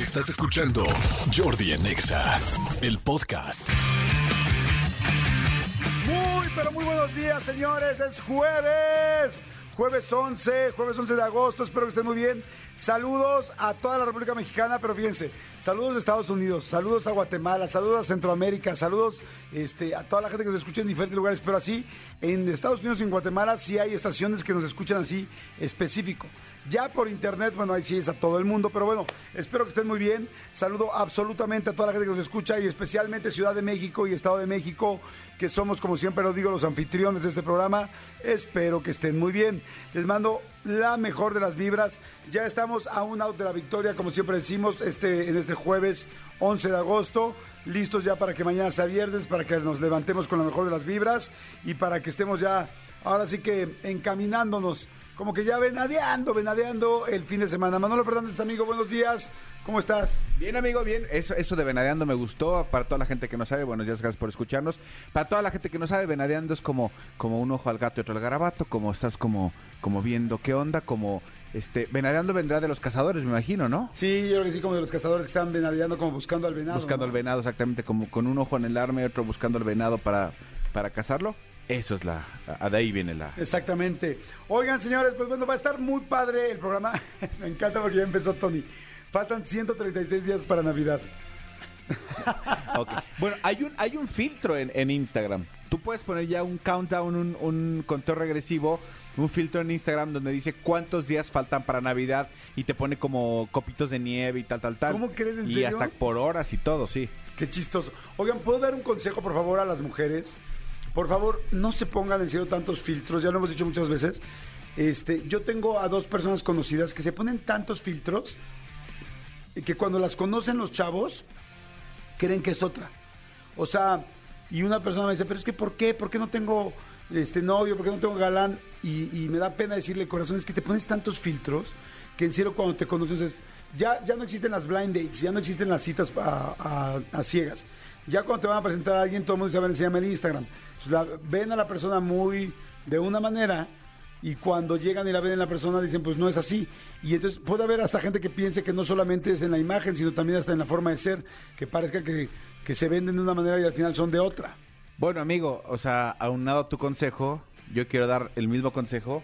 Estás escuchando Jordi en Exa, el podcast. Muy, pero muy buenos días, señores. Es jueves. Jueves 11, jueves 11 de agosto. Espero que estén muy bien. Saludos a toda la República Mexicana, pero fíjense, saludos de Estados Unidos, saludos a Guatemala, saludos a Centroamérica, saludos este, a toda la gente que nos escucha en diferentes lugares, pero así, en Estados Unidos y en Guatemala sí hay estaciones que nos escuchan así específico. Ya por internet, bueno, ahí sí es a todo el mundo, pero bueno, espero que estén muy bien. Saludo absolutamente a toda la gente que nos escucha y especialmente Ciudad de México y Estado de México, que somos, como siempre lo digo, los anfitriones de este programa. Espero que estén muy bien. Les mando la mejor de las vibras. Ya estamos a un out de la victoria, como siempre decimos, este, en este jueves 11 de agosto. Listos ya para que mañana sea viernes, para que nos levantemos con la mejor de las vibras y para que estemos ya, ahora sí que encaminándonos como que ya venadeando, venadeando el fin de semana. Manolo Fernández, amigo, buenos días. ¿Cómo estás? Bien, amigo, bien. Eso, eso de venadeando me gustó. Para toda la gente que no sabe, buenos días, gracias por escucharnos. Para toda la gente que no sabe, venadeando es como, como un ojo al gato y otro al garabato, como estás como, como viendo qué onda, como este, venadeando vendrá de los cazadores, me imagino, ¿no? Sí, yo creo que sí, como de los cazadores que están venadeando, como buscando al venado. Buscando ¿no? al venado, exactamente, como con un ojo en el arma y otro buscando al venado para, para cazarlo. Eso es la. a- De ahí viene la. Exactamente. Oigan, señores, pues bueno, va a estar muy padre el programa. Me encanta porque ya empezó Tony. Faltan 136 días para Navidad. Bueno, hay un, hay un filtro en, en Instagram. Tú puedes poner ya un countdown, un, un conteo regresivo, un filtro en Instagram donde dice cuántos días faltan para Navidad y te pone como copitos de nieve y tal, tal, tal. ¿Cómo crees, en Y serio? hasta por horas y todo, sí. Qué chistoso. Oigan, ¿puedo dar un consejo, por favor, a las mujeres? Por favor, no se pongan en serio tantos filtros, ya lo hemos dicho muchas veces. Este, yo tengo a dos personas conocidas que se ponen tantos filtros que cuando las conocen los chavos, creen que es otra. O sea, y una persona me dice, pero es que ¿por qué? ¿Por qué no tengo este novio? ¿Por qué no tengo galán? Y, me da pena decirle, corazón, es que te pones tantos filtros que en serio cuando te conoces es, ya, ya no existen las blind dates, ya no existen las citas a ciegas. Ya cuando te van a presentar a alguien, todo el mundo se llama el Instagram. Entonces, la- ven a la persona muy de una manera y cuando llegan y la ven en la persona dicen, pues no es así. Y entonces puede haber hasta gente que piense que no solamente es en la imagen, sino también hasta en la forma de ser, que parezca que, que se venden de una manera y al final son de otra. Bueno, amigo, o sea, aunado a tu consejo, yo quiero dar el mismo consejo,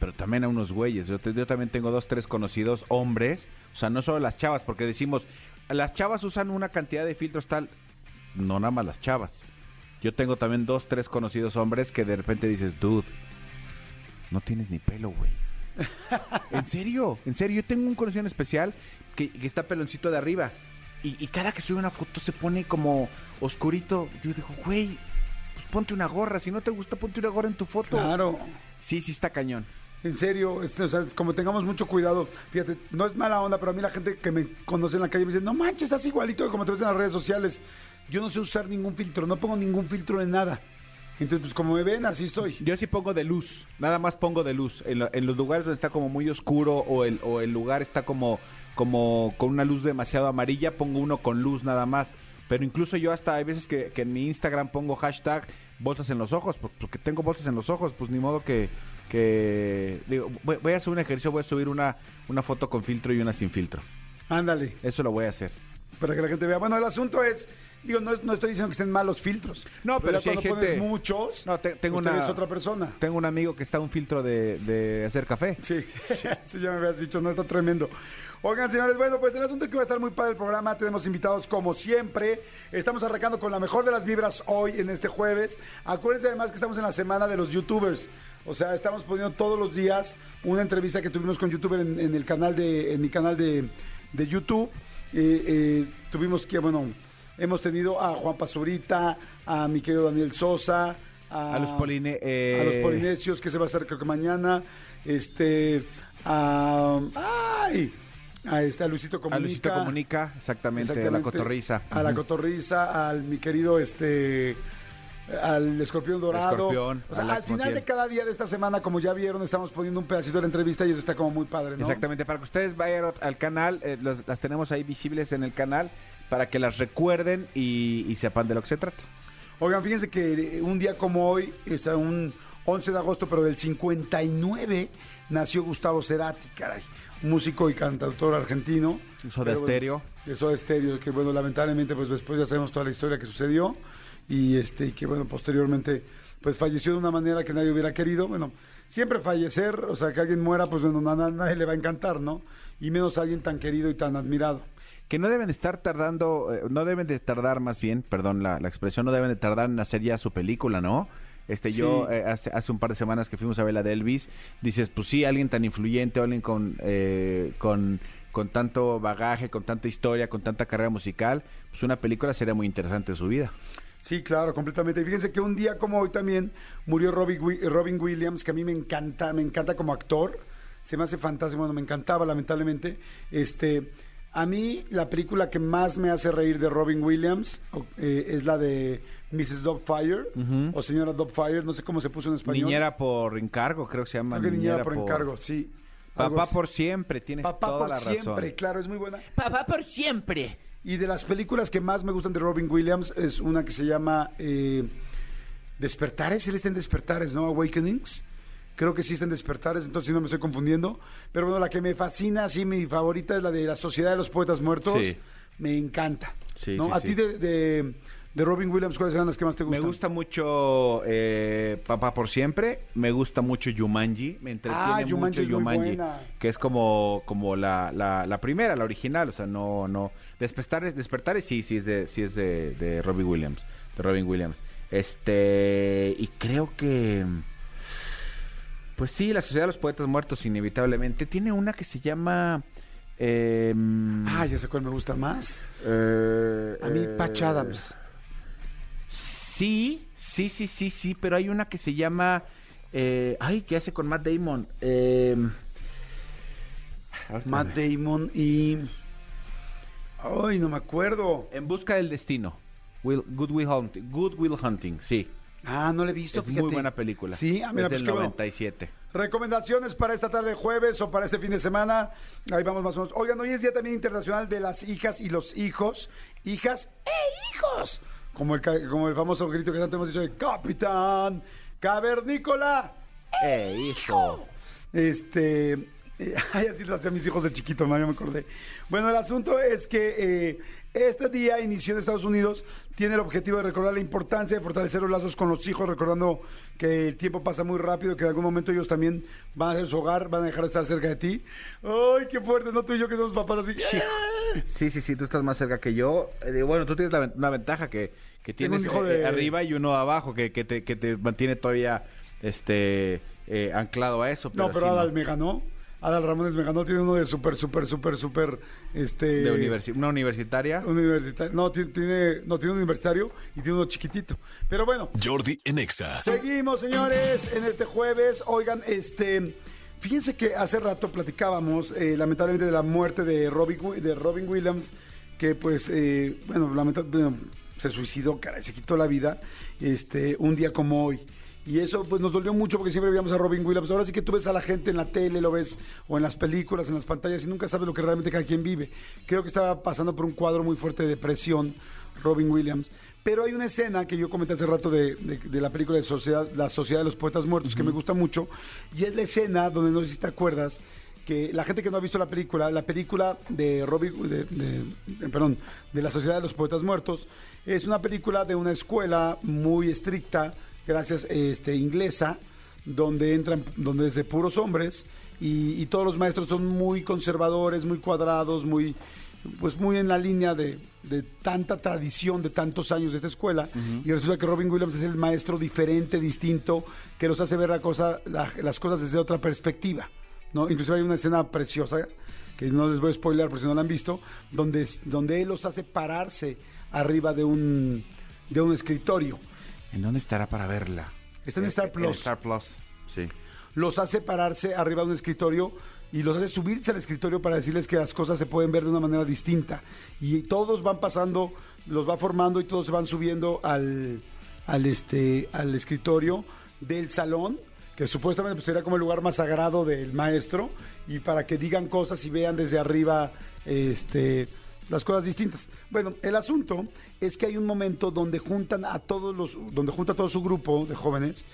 pero también a unos güeyes. Yo, yo también tengo dos, tres conocidos hombres, o sea, no solo las chavas, porque decimos, las chavas usan una cantidad de filtros tal, no nada más las chavas. Yo tengo también dos, tres conocidos hombres que de repente dices, dude, no tienes ni pelo, güey. en serio, en serio, yo tengo un conocido en especial que, que está peloncito de arriba. Y, y cada que sube una foto se pone como oscurito. Yo digo, güey, pues ponte una gorra. Si no te gusta, ponte una gorra en tu foto. Claro. Sí, sí está cañón. En serio, o sea, como tengamos mucho cuidado, fíjate, no es mala onda, pero a mí la gente que me conoce en la calle me dice, no manches, estás igualito que como te ves en las redes sociales. Yo no sé usar ningún filtro, no pongo ningún filtro en nada. Entonces, pues como me ven, así estoy. Yo sí pongo de luz, nada más pongo de luz. En, lo- en los lugares donde está como muy oscuro o el, o el lugar está como, como con una luz demasiado amarilla, pongo uno con luz nada más. Pero incluso yo hasta hay veces que, que en mi Instagram pongo hashtag bolsas en los ojos, por- porque tengo bolsas en los ojos, pues ni modo que... que digo, voy, voy a hacer un ejercicio, voy a subir una, una foto con filtro y una sin filtro. Ándale, Eso lo voy a hacer. para que la gente vea. Bueno, el asunto es, digo, no, no estoy diciendo que estén malos filtros. No, pero ya sí hay cuando gente- pones muchos, No, te- tengo pues una- otra persona. Tengo un amigo que está un filtro de, de hacer café. Sí, sí, ya me habías dicho, no está tremendo. Oigan, señores, bueno, pues el asunto es que va a estar muy padre el programa. Tenemos invitados como siempre. Estamos arrancando con la mejor de las vibras hoy en este jueves. Acuérdense además que estamos en la semana de los youtubers. O sea, estamos poniendo todos los días una entrevista que tuvimos con youtuber en, en el canal de, en mi canal de, de YouTube. Eh, eh, tuvimos que, bueno, hemos tenido a Juan Pazurita, a mi querido Daniel Sosa, A los poline- eh, a los polinesios que se va a hacer creo que mañana este a ay a este a Luisito Comunica A Luisito Comunica, exactamente, a la cotorriza. a la cotorriza al mi querido este al escorpión dorado Escorpión, o sea, al final Montiel. de cada día de esta semana como ya vieron estamos poniendo un pedacito de la entrevista y eso está como muy padre ¿no? Exactamente, para que ustedes vayan al canal, eh, las tenemos ahí visibles en el canal, para que las recuerden y, y sepan de lo que se trata. Oigan, fíjense que eh, un día como hoy, es un 11 de agosto, pero del 59, nació Gustavo Cerati, caray. músico y cantautor argentino. Eso de estéreo. Eso de estéreo, que bueno, lamentablemente pues después ya sabemos toda la historia que sucedió y este y que bueno, posteriormente pues falleció de una manera que nadie hubiera querido. Bueno, siempre fallecer, o sea, que alguien muera, pues bueno, a nadie le va a encantar, ¿no? Y menos a alguien tan querido y tan admirado. Que no deben de estar tardando, eh, no deben de tardar más bien, perdón la, la expresión, no deben de tardar en hacer ya su película, ¿no? Este, Sí. yo eh, hace, hace un par de semanas que fuimos a ver la de Elvis, dices, pues sí, alguien tan influyente, alguien con, eh, con, con tanto bagaje, con tanta historia, con tanta carrera musical, pues una película sería muy interesante de su vida. Sí, claro, completamente. Y fíjense que un día como hoy también murió Robin Williams, que a mí me encanta, me encanta como actor. Se me hace fantástico, bueno, me encantaba lamentablemente. Este, a mí la película que más me hace reír de Robin Williams eh, es la de Mrs. Doubtfire Ujú. o Señora Doubtfire, no sé cómo se puso en español. Niñera por encargo, creo que se llama. Creo que niñera por encargo, sí. Papá por siempre, tienes Papá toda por la siempre, razón. claro, es muy buena. Papá por siempre. Y de las películas que más me gustan de Robin Williams es una que se llama eh, Despertares. Él está en Despertares, ¿no? Awakenings. Creo que sí está en Despertares, entonces sí no me estoy confundiendo. Pero bueno, la que me fascina, sí, mi favorita es la de La Sociedad de los Poetas Muertos. Sí. Me encanta. Sí, ¿no? sí, A sí. ti de, de, de Robin Williams, ¿cuáles eran las que más te Me gustan? gusta mucho eh, Papá por siempre, me gusta mucho Yumanji, me entretiene Ah, Jumanji mucho Yumanji, que es como como la, la, la primera, la original, o sea, no no Despertares, Despertares sí, sí es de sí es de, de Robin Williams, de Robin Williams. Este, y creo que pues sí, la Sociedad de los Poetas Muertos inevitablemente tiene una que se llama eh, Ah, ya sé cuál me gusta más. eh, A mí, eh, Patch Adams. Sí, sí, sí, sí, sí, pero hay una que se llama... eh, ay, ¿qué hace con Matt Damon? Eh, ahorita Matt Damon y... Ay, no me acuerdo. En busca del destino. Will, Good, Will Hunting, Good Will Hunting, sí. Ah, no la he visto, Es fíjate. muy buena película. Sí, ah, mira, es pues del qué bueno. 97. Recomendaciones para esta tarde jueves o para este fin de semana. Ahí vamos más o menos. Oigan, hoy es Día también Internacional de las Hijas y los Hijos. Hijas e hijos. Como el, como el famoso grito que tanto hemos dicho de Capitán Cavernícola. ¡Eh, hijo! Este. Eh, ay, así lo hacían mis hijos de chiquito, ma, ya me acordé. Bueno, el asunto es que eh, este día inició en Estados Unidos. Tiene el objetivo de recordar la importancia de fortalecer los lazos con los hijos, recordando que el tiempo pasa muy rápido, que en algún momento ellos también van a hacer su hogar, van a dejar de estar cerca de ti. ¡Ay, qué fuerte! No tú y yo que somos papás así. ¡eh! Sí, sí, sí, tú estás más cerca que yo. Eh, bueno, tú tienes la una ventaja que, que tienes un hijo eh, de- arriba y uno abajo que, que, te, que te mantiene todavía este eh, anclado a eso. No, pero sí, Adal me ganó. Adal Ramones me ganó. Tiene uno de súper, súper, súper, súper. Este. De universi- una universitaria. un universitario. No, ti- tiene, no, tiene un universitario y tiene uno chiquitito. Pero bueno, Jordi en Exa. Seguimos, señores, en este jueves. Oigan, este. Fíjense que hace rato platicábamos, eh, lamentablemente, de la muerte de Robin, de Robin Williams, que pues, eh, bueno, lamentablemente se suicidó, caray, se quitó la vida, este, un día como hoy. Y eso pues nos dolió mucho porque siempre veíamos a Robin Williams. Ahora sí que tú ves a la gente en la tele, lo ves, o en las películas, en las pantallas, y nunca sabes lo que realmente cada quien vive. Creo que estaba pasando por un cuadro muy fuerte de depresión, Robin Williams. Pero hay una escena que yo comenté hace rato de, de- de la película de Sociedad, La Sociedad de los Poetas Muertos, que me gusta mucho, y es la escena donde no sé si te acuerdas, que la gente que no ha visto la película, la película de Robin, de, de- de- perdón, de la Sociedad de los Poetas Muertos, es una película de una escuela muy estricta, gracias, este, inglesa, donde entran, donde es de puros hombres, y, y todos los maestros son muy conservadores, muy cuadrados, muy, pues muy en la línea de, de tanta tradición de tantos años de esta escuela y resulta que Robin Williams es el maestro diferente, distinto, que los hace ver la cosa, la- las cosas desde otra perspectiva, ¿no? Inclusive hay una escena preciosa que no les voy a spoiler por si no la han visto, donde, donde él los hace pararse arriba de un, de un escritorio. ¿En dónde estará para verla? Está en Eh, Star eh, Plus. Star Plus, sí. los hace pararse arriba de un escritorio y los hace subirse al escritorio para decirles que las cosas se pueden ver de una manera distinta. Y todos van pasando, los va formando y todos se van subiendo al, al, este, al escritorio del salón, que supuestamente pues, sería como el lugar más sagrado del maestro, y para que digan cosas y vean desde arriba este, las cosas distintas. Bueno, el asunto es que hay un momento donde juntan a todos los, donde junta a todo su grupo de jóvenes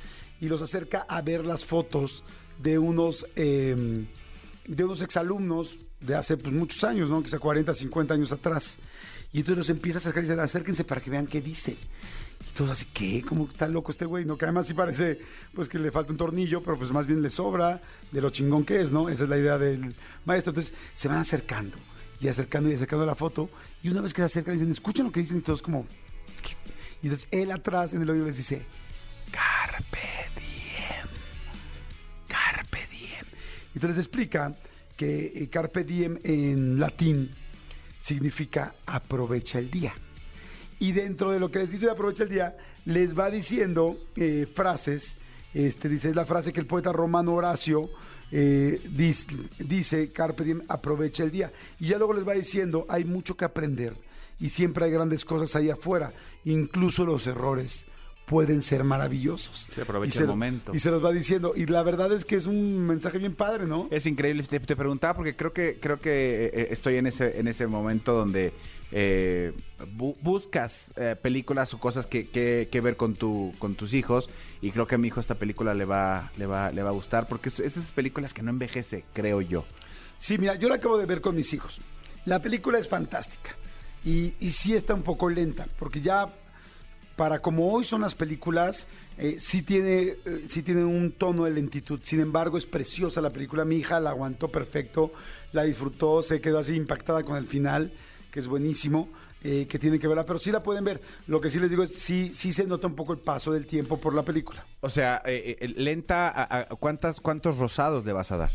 y los acerca a ver las fotos de unos eh, de unos exalumnos de hace pues, muchos años, ¿no? Quizá 40, 50 años atrás. Y entonces los empieza a acercar y dice, acérquense para que vean qué dice. Y todos así, ¿qué? ¿Cómo está loco este güey? ¿No? Que además sí parece pues que le falta un tornillo, pero pues más bien le sobra de lo chingón que es, ¿no? Esa es la idea del maestro. Entonces se van acercando y acercando y acercando la foto. Y una vez que se acercan dicen, escuchen lo que dicen y todos como... Y entonces él atrás en el oído les dice, Carpe diem, Carpe diem. Y entonces explica que eh, Carpe diem en latín significa aprovecha el día. Y dentro de lo que les dice de aprovecha el día, les va diciendo eh, frases. Este, dice, es la frase que el poeta romano Horacio eh, dis- dice, Carpe diem, aprovecha el día. Y ya luego les va diciendo, hay mucho que aprender y siempre hay grandes cosas ahí afuera. Incluso los errores pueden ser maravillosos. Sí, aprovecha se el momento. Y se los va diciendo. Y la verdad es que es un mensaje bien padre, ¿no? Es increíble. Te, te preguntaba porque creo que creo que eh, estoy en ese en ese momento donde eh, bu- buscas eh, películas o cosas que, que, que ver con tu con tus hijos y creo que a mi hijo esta película le va le va le va a gustar porque es esas películas que no envejece, creo yo. Sí, mira, yo la acabo de ver con mis hijos. La película es fantástica y, y sí está un poco lenta, porque ya para como hoy son las películas, eh, sí, tiene, eh, sí tiene un tono de lentitud. Sin embargo, es preciosa la película. Mi hija la aguantó perfecto, la disfrutó, se quedó así impactada con el final, que es buenísimo. Eh, que tienen que verla, pero sí la pueden ver. Lo que sí les digo es, sí, sí se nota un poco el paso del tiempo por la película. O sea, eh, eh, lenta, a- a- ¿cuántas, ¿cuántos rosados le vas a dar?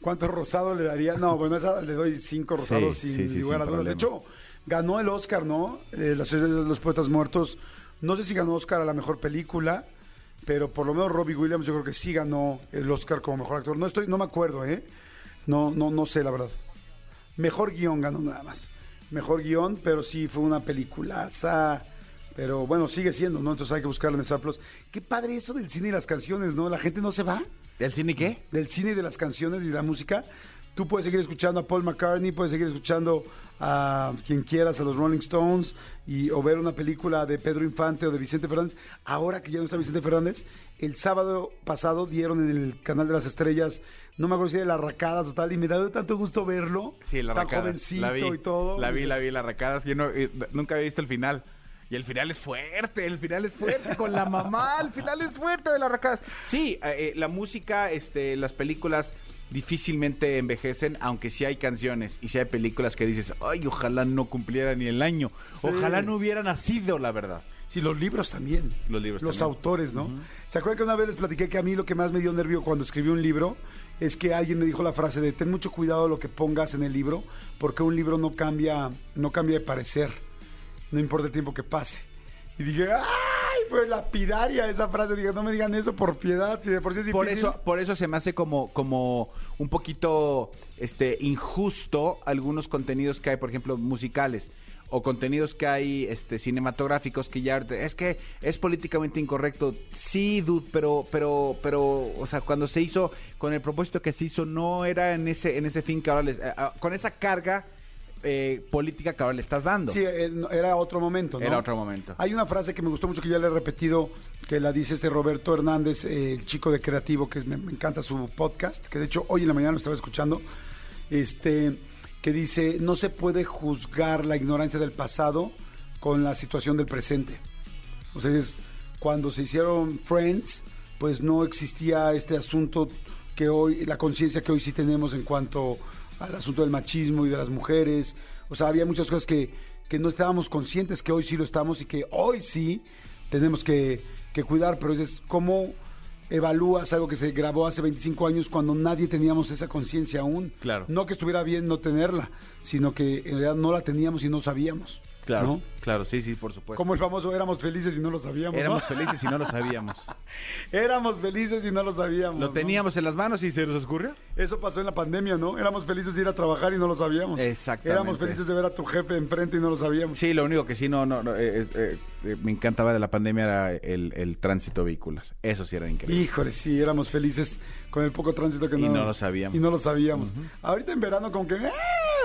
¿Cuántos rosados le daría? No, bueno, esa le doy cinco rosados Sí, sin sí, a dudas. De hecho, ganó el Oscar, ¿no? Eh, la Sociedad de los Poetas Muertos. No sé si ganó Oscar a la mejor película, pero por lo menos Robbie Williams yo creo que sí ganó el Oscar como mejor actor. No estoy, no me acuerdo, ¿eh? No, no, no sé la verdad. Mejor guion ganó nada más. Mejor guion, pero sí fue una peliculaza. Pero bueno, sigue siendo, ¿no? Entonces hay que buscarla en Star Plus. Qué padre eso del cine y las canciones, ¿no? La gente no se va ¿El cine qué? del cine y de las canciones y de la música. Tú puedes seguir escuchando a Paul McCartney, puedes seguir escuchando a quien quieras, a los Rolling Stones, y, o ver una película de Pedro Infante o de Vicente Fernández. Ahora que ya no está Vicente Fernández, el sábado pasado dieron en el canal de las estrellas, no me acuerdo si era las racadas o tal, y me da tanto gusto verlo. Sí, la tan Racadas. jovencito la vi, y todo. La vi, la vi, la racadas. Yo no, eh, nunca había visto el final. Y el final es fuerte, el final es fuerte con la mamá, el final es fuerte de la racadas. Sí, eh, eh, la música, este, las películas difícilmente envejecen, aunque sí hay canciones y sí hay películas que dices, ay, ojalá no cumpliera ni el año, Sí. ojalá no hubiera nacido, la verdad. Sí, los libros también. Los libros Los también. autores, ¿no? ¿Se acuerdan que una vez les platiqué que a mí lo que más me dio nervio cuando escribí un libro es que alguien me dijo la frase de ten mucho cuidado lo que pongas en el libro, porque un libro no cambia, no cambia de parecer, no importa el tiempo que pase. Y dije, ¡ay! Pues lapidaria esa frase. Dije, no me digan eso por piedad, si de por sí es difícil. Por eso, por eso se me hace como, como un poquito este injusto algunos contenidos que hay, por ejemplo, musicales o contenidos que hay este cinematográficos que ya es que es políticamente incorrecto. Sí, dude, pero pero pero o sea, cuando se hizo con el propósito que se hizo no era en ese en ese fin que ahora les eh, con esa carga eh, política que ahora le estás dando. Sí, eh, era otro momento, ¿no? Era otro momento. Hay una frase que me gustó mucho que ya le he repetido, que la dice este Roberto Hernández, eh, el chico de creativo, que me, me encanta su podcast, que de hecho hoy en la mañana lo estaba escuchando, este, que dice, no se puede juzgar la ignorancia del pasado con la situación del presente. O sea, es, cuando se hicieron Friends, pues no existía este asunto que hoy, la conciencia que hoy sí tenemos en cuanto al asunto del machismo y de las mujeres. O sea, había muchas cosas que, que no estábamos conscientes que hoy sí lo estamos y que hoy sí tenemos que, que cuidar, pero es como evalúas algo que se grabó hace 25 años cuando nadie teníamos esa conciencia aún. Claro. No que estuviera bien no tenerla, sino que en realidad no la teníamos y no sabíamos. Claro, ¿no? claro, sí, sí, por supuesto. Como el famoso éramos felices y no lo sabíamos. ¿no? Éramos felices y no lo sabíamos. Éramos felices y no lo sabíamos. Lo ¿no? teníamos en las manos y se nos ocurrió. Eso pasó en la pandemia, ¿no? Éramos felices de ir a trabajar y no lo sabíamos. Exactamente. Éramos felices de ver a tu jefe enfrente y no lo sabíamos. Sí, lo único que sí no, no, no, eh, eh, eh, me encantaba de la pandemia era el, el tránsito vehicular. Eso sí era increíble. Híjole, sí, éramos felices con el poco tránsito que Y no... no lo sabíamos. Y no lo sabíamos. Ahorita en verano como que...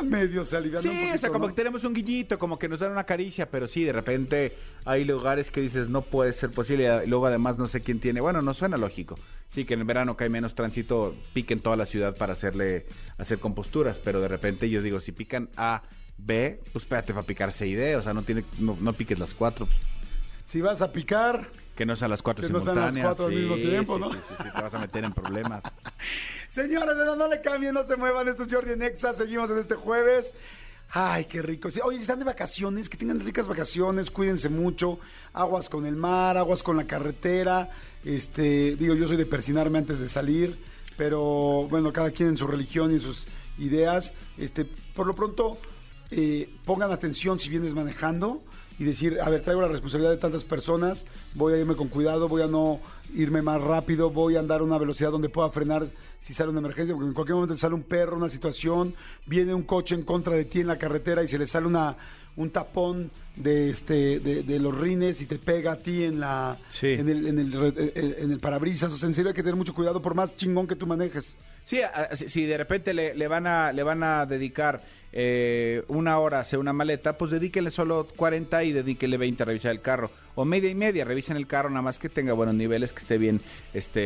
medio se alivian Sí, un poquito, o sea, como ¿no? que tenemos un guiñito, como que nos dan una caricia, pero sí, de repente hay lugares que dices, no puede ser posible. Y luego, además, no sé quién tiene. Bueno, no suena lógico. Sí, que en el verano que hay menos tránsito, piquen toda la ciudad para hacerle, hacer composturas, pero de repente yo digo, si pican A, B, pues espérate para picar C y D, o sea, no, tiene, no, no piques las cuatro, Si vas a picar, que no sean las cuatro Que no sean las simultáneas. cuatro al mismo tiempo, sí, ¿no? Sí, sí, sí, te vas a meter en problemas. Señores, no, no le cambien, no se muevan. Esto es Jordi en Exa. Seguimos en este jueves. Ay, qué rico. Sí, Oye, si están de vacaciones, que tengan ricas vacaciones, cuídense mucho. Aguas con el mar, aguas con la carretera. Este, digo, yo soy de persinarme antes de salir, pero bueno, cada quien en su religión y en sus ideas. Este, por lo pronto, eh, pongan atención si vienes manejando y decir, a ver, traigo la responsabilidad de tantas personas, voy a irme con cuidado, voy a no irme más rápido, voy a andar a una velocidad donde pueda frenar si sale una emergencia, porque en cualquier momento sale un perro, una situación, viene un coche en contra de ti en la carretera y se le sale una un tapón de este de, de los rines y te pega a ti en la Sí. en el en el, re- eh, en el parabrisas, o sea, en serio hay que tener mucho cuidado por más chingón que tú manejes. Sí, si, si de repente le, le van a le van a dedicar eh, una hora a hacer una maleta, pues dedíquele solo 40 y dedíquele 20 a revisar el carro. O media y media, revisen el carro, nada más que tenga buenos niveles, que esté bien este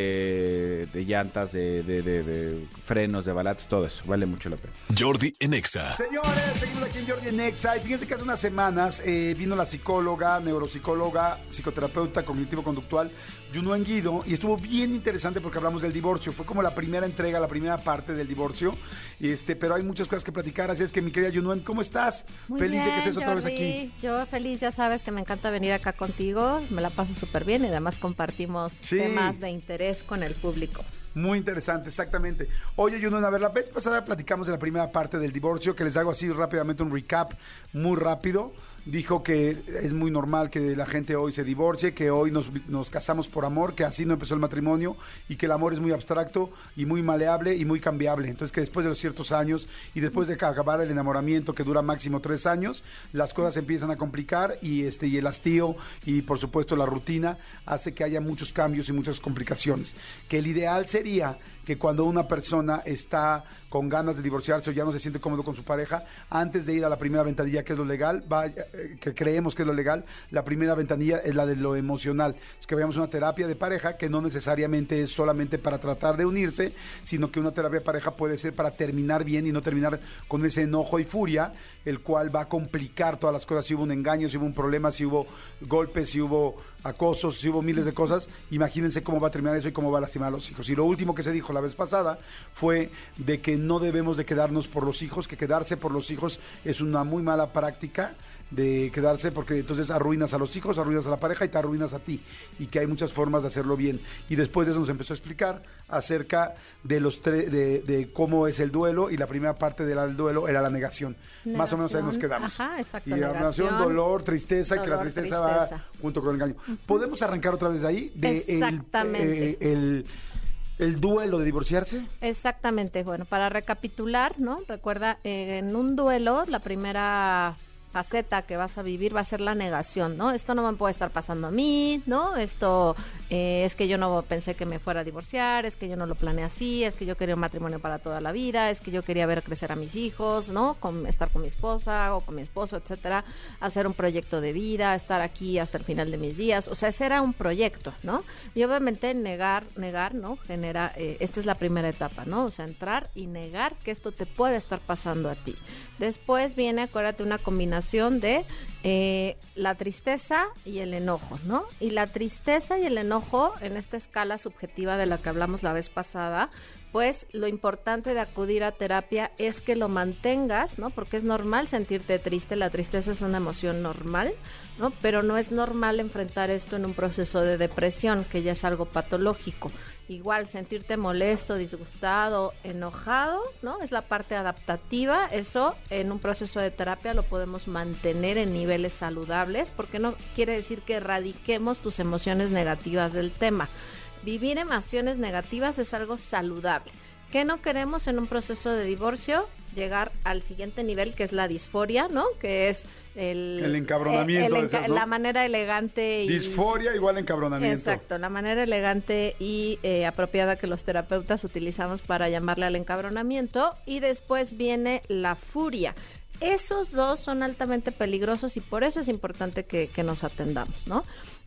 de llantas, de, de, de- de frenos, de balates, todo eso. Vale mucho la pena. Jordi en Exa. Señores, seguimos aquí en Jordi en Exa. Y fíjense que hace unas semanas eh, vino la psicóloga, neuropsicóloga, psicoterapeuta cognitivo-conductual, Yunuen Guido, y estuvo bien interesante porque hablamos del divorcio. Fue como la primera entrega, la primera parte del divorcio. Este, pero hay muchas cosas que platicar, así es que mi querida Yunuen, ¿cómo estás? Muy Feliz de que bien, estés otra vez aquí. Yo feliz, ya sabes que me encanta venir acá contigo, me la paso súper bien y además compartimos Sí. temas de interés con el público. Muy interesante, exactamente. Oye, Yunuen, a ver, la vez pasada platicamos de la primera parte del divorcio, que les hago así rápidamente un recap, muy rápido. Dijo que es muy normal que la gente hoy se divorcie, que hoy nos, nos casamos por amor, que así no empezó el matrimonio y que el amor es muy abstracto y muy maleable y muy cambiable. Entonces que después de los ciertos años y después de acabar el enamoramiento que dura máximo tres años, las cosas empiezan a complicar y, este, y el hastío y por supuesto la rutina hace que haya muchos cambios y muchas complicaciones. Que el ideal sería que cuando una persona está con ganas de divorciarse o ya no se siente cómodo con su pareja, antes de ir a la primera ventanilla, que es lo legal, eh, que creemos que es lo legal, la primera ventanilla es la de lo emocional. Es que veamos una terapia de pareja que no necesariamente es solamente para tratar de unirse, sino que una terapia de pareja puede ser para terminar bien y no terminar con ese enojo y furia, el cual va a complicar todas las cosas. Si hubo un engaño, si hubo un problema, si hubo golpes, si hubo acosos, si hubo miles de cosas, imagínense cómo va a terminar eso y cómo va a lastimar a los hijos. Y lo último que se dijo la vez pasada fue de que no debemos de quedarnos por los hijos, que quedarse por los hijos es una muy mala práctica de quedarse porque entonces arruinas a los hijos, arruinas a la pareja y te arruinas a ti y que hay muchas formas de hacerlo bien y después de eso nos empezó a explicar acerca de los tre- de, de cómo es el duelo y la primera parte del duelo era la negación, más o menos ahí nos quedamos ajá, exacto, y negación, negación, dolor, tristeza y que la tristeza, tristeza. va junto con el engaño. ¿Podemos arrancar otra vez de ahí? De el- Exactamente. eh, el, el duelo de divorciarse. Exactamente, bueno, para recapitular, ¿no? Recuerda, eh, en un duelo, la primera faceta que vas a vivir va a ser la negación, ¿no? Esto no me puede estar pasando a mí, ¿no? Esto eh, es que yo no pensé que me fuera a divorciar, es que yo no lo planeé así, es que yo quería un matrimonio para toda la vida, es que yo quería ver crecer a mis hijos, ¿no? Con, estar con mi esposa o con mi esposo, etcétera, hacer un proyecto de vida, estar aquí hasta el final de mis días, o sea, ese era un proyecto, ¿no? Y obviamente negar, negar, ¿no? Genera, eh, esta es la primera etapa, ¿no? O sea, entrar y negar que esto te puede estar pasando a ti. Después viene, acuérdate, una combinación de eh, la tristeza y el enojo, ¿no? Y la tristeza y el enojo en esta escala subjetiva de la que hablamos la vez pasada, pues lo importante de acudir a terapia es que lo mantengas, ¿no? Porque es normal sentirte triste, la tristeza es una emoción normal, ¿no? Pero no es normal enfrentar esto en un proceso de depresión, que ya es algo patológico. Igual sentirte molesto, disgustado, enojado, ¿no? Es la parte adaptativa. Eso en un proceso de terapia lo podemos mantener en niveles saludables, porque no quiere decir que erradiquemos tus emociones negativas del tema. Vivir emociones negativas es algo saludable. ¿Qué no queremos en un proceso de divorcio? llegar al siguiente nivel, que es la disforia, ¿no? Que es el... El encabronamiento, el decías, ¿no? La manera elegante y... Disforia igual encabronamiento. Exacto, la manera elegante y eh, apropiada que los terapeutas utilizamos para llamarle al encabronamiento. Y después viene la furia. Esos dos son altamente peligrosos y por eso es importante que, que nos atendamos, ¿no?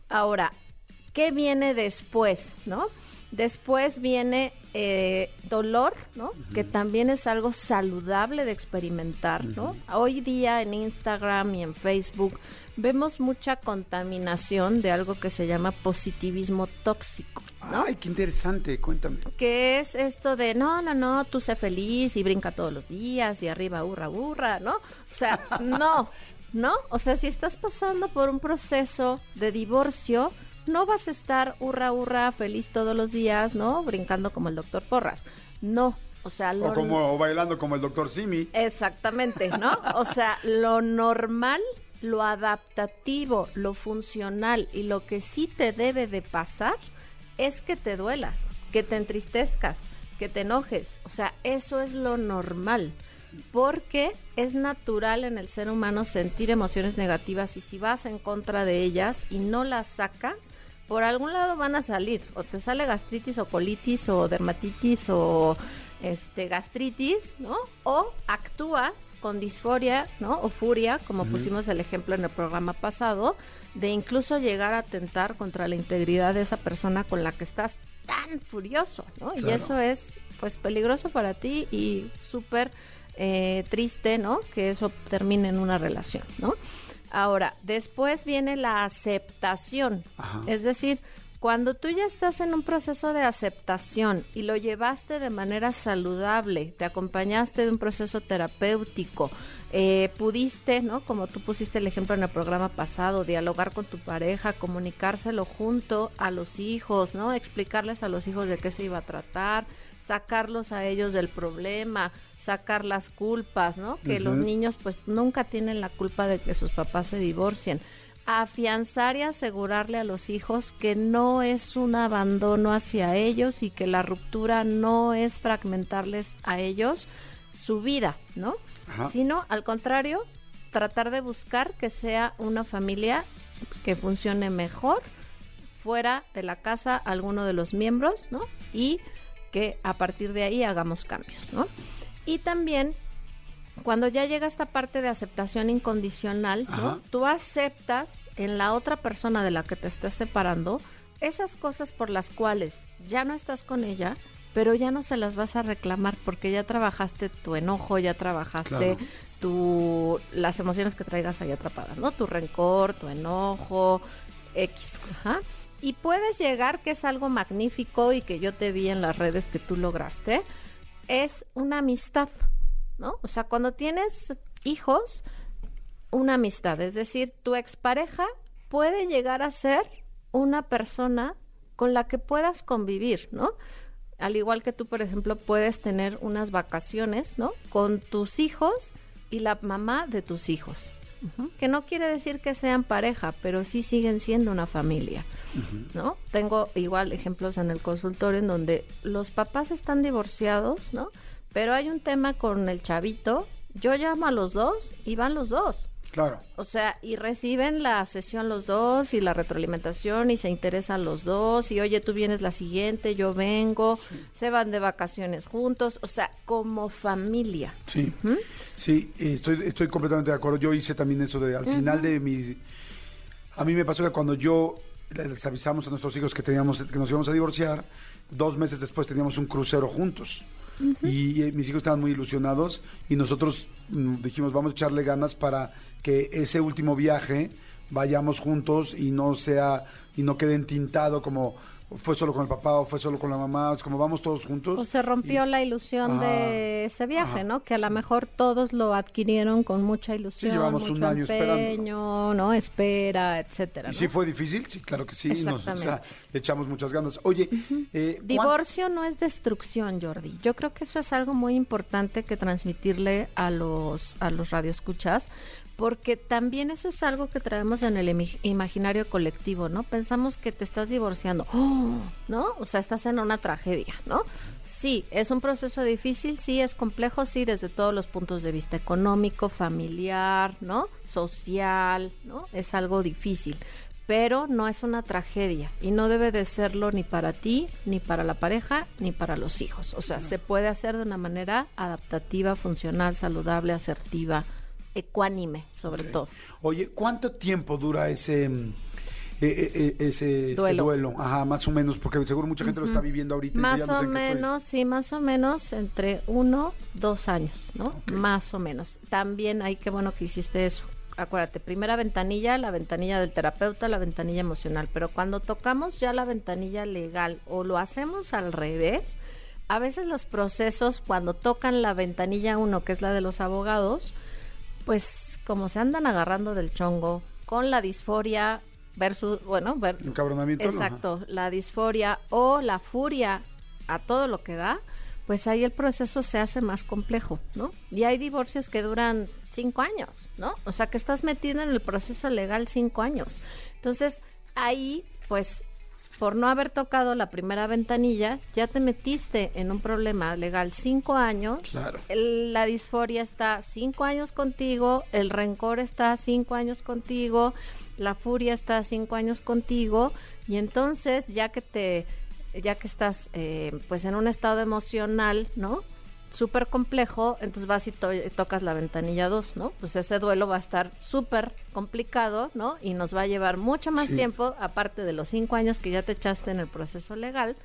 Ahora, ¿qué viene después, no? Después viene eh, dolor, ¿no? Que también es algo saludable de experimentar, ¿no? Hoy día en Instagram y en Facebook vemos mucha contaminación de algo que se llama positivismo tóxico, ¿no? Ay, qué interesante, cuéntame. que es esto de no, no, no, tú sé feliz y brinca todos los días y arriba hurra, hurra, ¿no? O sea, no, ¿no? O sea, si estás pasando por un proceso de divorcio, no vas a estar hurra, hurra, feliz todos los días, ¿no? Brincando como el doctor Porras. No, o sea, lo O como o bailando como el doctor Simi. Exactamente, ¿no? O sea, lo normal, lo adaptativo, lo funcional y lo que sí te debe de pasar es que te duela, que te entristezcas, que te enojes. O sea, eso es lo normal. Porque es natural en el ser humano sentir emociones negativas y si vas en contra de ellas y no las sacas, por algún lado van a salir. O te sale gastritis o colitis o dermatitis o este gastritis, ¿no? O actúas con disforia, ¿no? O furia, como pusimos el ejemplo en el programa pasado, de incluso llegar a atentar contra la integridad de esa persona con la que estás tan furioso, ¿no? Y eso es pues peligroso para ti y súper eh, triste, ¿no? Que eso termine en una relación, ¿no? Ahora, después viene la aceptación, Ajá. es decir, cuando tú ya estás en un proceso de aceptación y lo llevaste de manera saludable, te acompañaste de un proceso terapéutico, eh, pudiste, ¿no? Como tú pusiste el ejemplo en el programa pasado, dialogar con tu pareja, comunicárselo junto a los hijos, ¿no? Explicarles a los hijos de qué se iba a tratar, sacarlos a ellos del problema, sacar las culpas, ¿no? Que los niños pues nunca tienen la culpa de que sus papás se divorcien. Afianzar y asegurarle a los hijos que no es un abandono hacia ellos y que la ruptura no es fragmentarles a ellos su vida, ¿no? Ajá. Sino al contrario, tratar de buscar que sea una familia que funcione mejor fuera de la casa alguno de los miembros, ¿no? Y que a partir de ahí hagamos cambios, ¿no? Y también cuando ya llega esta parte de aceptación incondicional, ¿no? Tú aceptas en la otra persona de la que te estés separando esas cosas por las cuales ya no estás con ella, pero ya no se las vas a reclamar porque ya trabajaste tu enojo, ya trabajaste Claro. tu las emociones que traigas ahí atrapadas, ¿no? Tu rencor, tu enojo, X, ajá. Y puedes llegar, que es algo magnífico y que yo te vi en las redes que tú lograste, es una amistad, ¿no? O sea, cuando tienes hijos, una amistad, es decir, tu expareja puede llegar a ser una persona con la que puedas convivir, ¿no? Al igual que tú, por ejemplo, puedes tener unas vacaciones, ¿no? Con tus hijos y la mamá de tus hijos. Que no quiere decir que sean pareja, pero sí siguen siendo una familia. ¿no? Tengo igual ejemplos en el consultorio en donde los papás están divorciados, ¿no? Pero hay un tema con el chavito, yo llamo a los dos y van los dos. Claro. O sea, y reciben la sesión los dos y la retroalimentación y se interesan los dos y oye, tú vienes la siguiente, yo vengo, se van de vacaciones juntos, o sea, como familia. Sí, sí, eh, estoy, estoy completamente de acuerdo. Yo hice también eso de al final de mi... A mí me pasó que cuando yo les avisamos a nuestros hijos que teníamos que nos íbamos a divorciar, dos meses después teníamos un crucero juntos. Y eh, mis hijos estaban muy ilusionados y nosotros mm, dijimos, vamos a echarle ganas para que ese último viaje vayamos juntos y no sea y no quede entintado como fue solo con el papá o fue solo con la mamá, es como vamos todos juntos. O se rompió Y- la ilusión Ajá. de ese viaje, Ajá, ¿no? Que a lo mejor todos lo adquirieron con mucha ilusión, llevamos un mucho año esperando. empeño, ¿no? Espera, etcétera. ¿Y ¿no? sí fue difícil? Sí, claro que sí. nos- o sea, le echamos muchas ganas. Oye, eh, ¿cuán- Divorcio no es destrucción, Jordi. Yo creo que eso es algo muy importante que transmitirle a los a los radioescuchas, porque también eso es algo que traemos en el imaginario colectivo, ¿no? Pensamos que te estás divorciando. ¡Oh! ¿no? O sea, estás en una tragedia, ¿no? Sí, es un proceso difícil, sí, es complejo, sí, desde todos los puntos de vista económico, familiar, ¿no? Social, ¿no? Es algo difícil, pero no es una tragedia y no debe de serlo ni para ti, ni para la pareja, ni para los hijos. O sea, se puede hacer de una manera adaptativa, funcional, saludable, asertiva, ecuánime, sobre todo. Oye, ¿cuánto tiempo dura ese mm, eh, eh, eh, ese este Duelo. Ajá, más o menos, porque seguro mucha gente lo está viviendo ahorita. y Más ya no sé o qué menos, sí, más o menos entre uno, dos años, ¿no? Más o menos. También hay que bueno que hiciste eso. Acuérdate, primera ventanilla, la ventanilla del terapeuta, la ventanilla emocional. Pero cuando tocamos ya la ventanilla legal o lo hacemos al revés, a veces los procesos cuando tocan la ventanilla uno, que es la de los abogados, pues como se andan agarrando del chongo con la disforia versus, bueno, ver, Encabronamiento. Exacto, la disforia o la furia a todo lo que da, pues ahí el proceso se hace más complejo, ¿no? Y hay divorcios que duran cinco años, ¿no? O sea, que estás metido en el proceso legal cinco años. Entonces, ahí, pues, por no haber tocado la primera ventanilla, ya te metiste en un problema legal cinco años. Claro. El- la disforia está cinco años contigo, el rencor está cinco años contigo, la furia está cinco años contigo, y entonces ya que te, ya que estás, eh, pues en un estado emocional, ¿no? Súper complejo, entonces vas y to- tocas la ventanilla 2, ¿no? Pues ese duelo va a estar súper complicado, ¿no? Y nos va a llevar mucho más Sí. tiempo, aparte de los cinco años que ya te echaste en el proceso legal,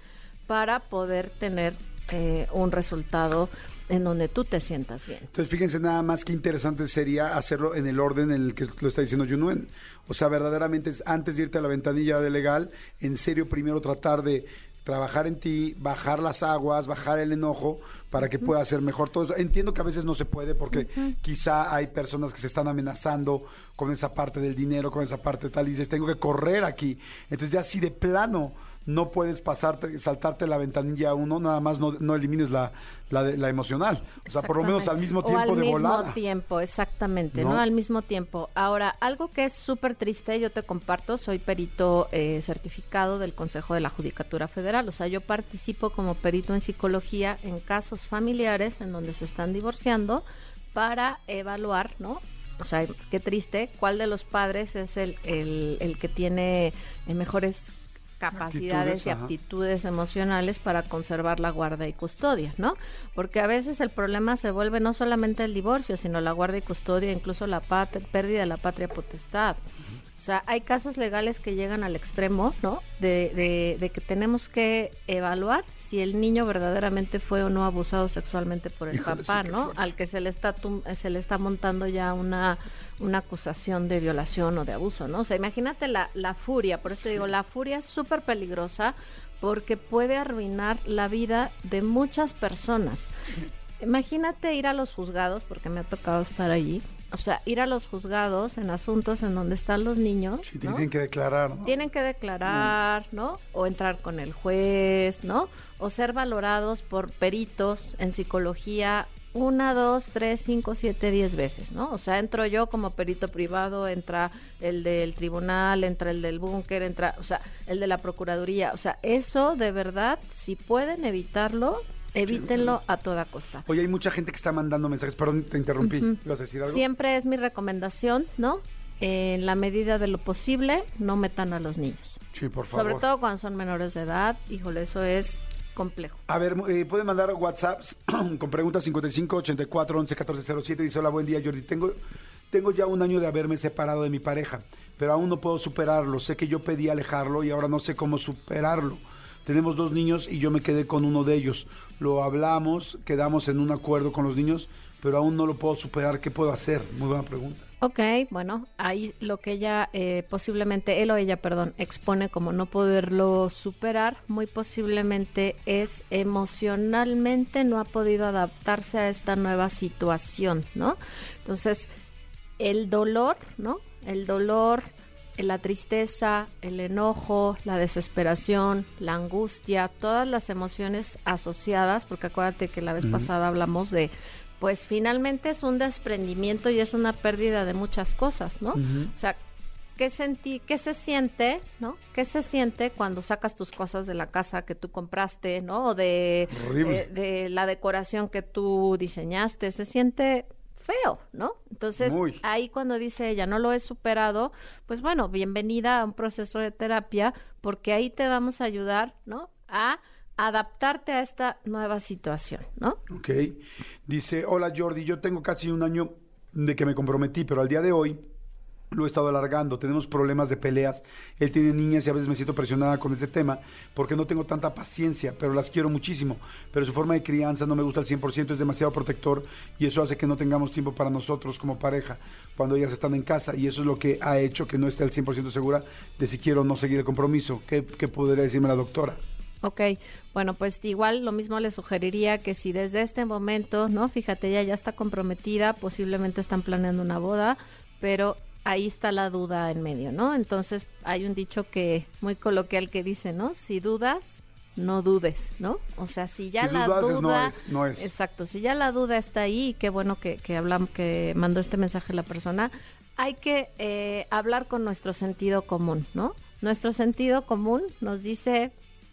para poder tener eh, un resultado en donde tú te sientas bien. Entonces, fíjense nada más que interesante sería hacerlo en el orden en el que lo está diciendo Junuen. O sea, verdaderamente, es antes de irte a la ventanilla de legal, en serio, primero tratar de trabajar en ti, bajar las aguas, bajar el enojo para que pueda ser mejor todo eso. Entiendo que a veces no se puede porque quizá hay personas que se están amenazando con esa parte del dinero, con esa parte tal, y dices, tengo que correr aquí. Entonces ya si de plano no puedes pasarte, saltarte la ventanilla uno, nada más no, no elimines la, la, la emocional. O sea, por lo menos al mismo O tiempo al de mismo volada. tiempo, exactamente, ¿No? ¿no? Al mismo tiempo. Ahora, algo que es súper triste, yo te comparto, soy perito eh, certificado del Consejo de la Judicatura Federal, o sea, yo participo como perito en psicología en casos familiares en donde se están divorciando para evaluar, ¿no? O sea, qué triste, cuál de los padres es el, el, el que tiene mejores capacidades y ajá. aptitudes emocionales para conservar la guarda y custodia, ¿no? Porque a veces el problema se vuelve no solamente el divorcio, sino la guarda y custodia, incluso la pérdida de la patria potestad. O sea, hay casos legales que llegan al extremo, ¿no? De, de, de que tenemos que evaluar si el niño verdaderamente fue o no abusado sexualmente por el Híjole, papá, ¿no? fuerte. Al que se le está tum- se le está montando ya una una acusación de violación o de abuso, ¿no? O sea, imagínate la, la furia, por eso te digo, la furia es súper peligrosa porque puede arruinar la vida de muchas personas. Imagínate ir a los juzgados, porque me ha tocado estar allí, o sea, ir a los juzgados en asuntos en donde están los niños, Sí, ¿no? tienen que declarar. ¿no? tienen que declarar, ¿no? O entrar con el juez, ¿no? O ser valorados por peritos en psicología una, dos, tres, cinco, siete, diez veces, ¿no? O sea, entro yo como perito privado, entra el del tribunal, entra el del búnker, entra, o sea, el de la procuraduría. O sea, eso de verdad, si pueden evitarlo, evítenlo a toda costa. Oye, hay mucha gente que está mandando mensajes. Perdón, te interrumpí. Ujú. ¿Ibas a decir algo? Siempre es mi recomendación, ¿no? En la medida de lo posible, no metan a los niños. Sí, por favor. Sobre todo cuando son menores de edad, híjole, eso es complejo. A ver, eh, pueden mandar WhatsApps con preguntas 55 84 11 14 07. Dice: Hola, buen día, Jordi. Tengo, tengo ya un año de haberme separado de mi pareja, pero aún no puedo superarlo. Sé que yo pedí alejarlo y ahora no sé cómo superarlo. Tenemos dos niños y yo me quedé con uno de ellos. Lo hablamos, quedamos en un acuerdo con los niños, pero aún no lo puedo superar. ¿Qué puedo hacer? Muy buena pregunta. Ok, bueno, ahí lo que ella, eh, posiblemente, él o ella, perdón, expone como no poderlo superar, muy posiblemente es emocionalmente no ha podido adaptarse a esta nueva situación, ¿no? Entonces, el dolor, ¿no? El dolor, la tristeza, el enojo, la desesperación, la angustia, todas las emociones asociadas, porque acuérdate que la vez pasada hablamos de, pues finalmente es un desprendimiento y es una pérdida de muchas cosas, ¿no? O sea, ¿qué sentí, qué se siente, no? ¿Qué se siente cuando sacas tus cosas de la casa que tú compraste, no? O de, eh, de la decoración que tú diseñaste, se siente feo, ¿no? Entonces, Muy. ahí cuando dice ella, no lo he superado, pues bueno, bienvenida a un proceso de terapia, porque ahí te vamos a ayudar, ¿no? A adaptarte a esta nueva situación, ¿no? Ok. Dice, hola Jordi, yo tengo casi un año de que me comprometí, pero al día de hoy lo he estado alargando. Tenemos problemas de peleas. Él tiene niñas y a veces me siento presionada con ese tema porque no tengo tanta paciencia, pero las quiero muchísimo. Pero su forma de crianza no me gusta al 100%, es demasiado protector y eso hace que no tengamos tiempo para nosotros como pareja cuando ellas están en casa y eso es lo que ha hecho que no esté al 100% segura de si quiero o no seguir el compromiso. ¿Qué, qué podría decirme la doctora? Ok, bueno, pues igual lo mismo le sugeriría que si desde este momento, ¿no? Fíjate, ella ya está comprometida, posiblemente están planeando una boda, pero ahí está la duda en medio, ¿no? Entonces hay un dicho que muy coloquial que dice, ¿no? Si dudas, no dudes, ¿no? O sea, si ya Si la dudas, es no duda, es, no es. exacto, si ya la duda está ahí, qué bueno que que hablamos, que mandó este mensaje la persona, hay que eh, hablar con nuestro sentido común, ¿no? Nuestro sentido común nos dice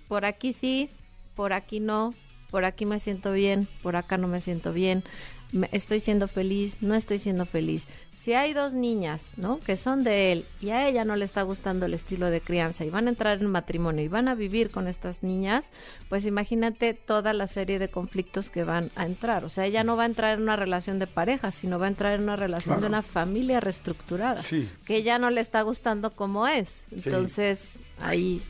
por aquí sí, por aquí no, por aquí me siento bien, por acá no me siento bien, me- estoy siendo feliz, no estoy siendo feliz. Si hay dos niñas, ¿no? Que son de él y a ella no le está gustando el estilo de crianza y van a entrar en matrimonio y van a vivir con estas niñas, pues imagínate toda la serie de conflictos que van a entrar. O sea, ella no va a entrar en una relación de pareja, sino va a entrar en una relación de una familia reestructurada, Sí. que ya no le está gustando como es. Sí. Entonces, ahí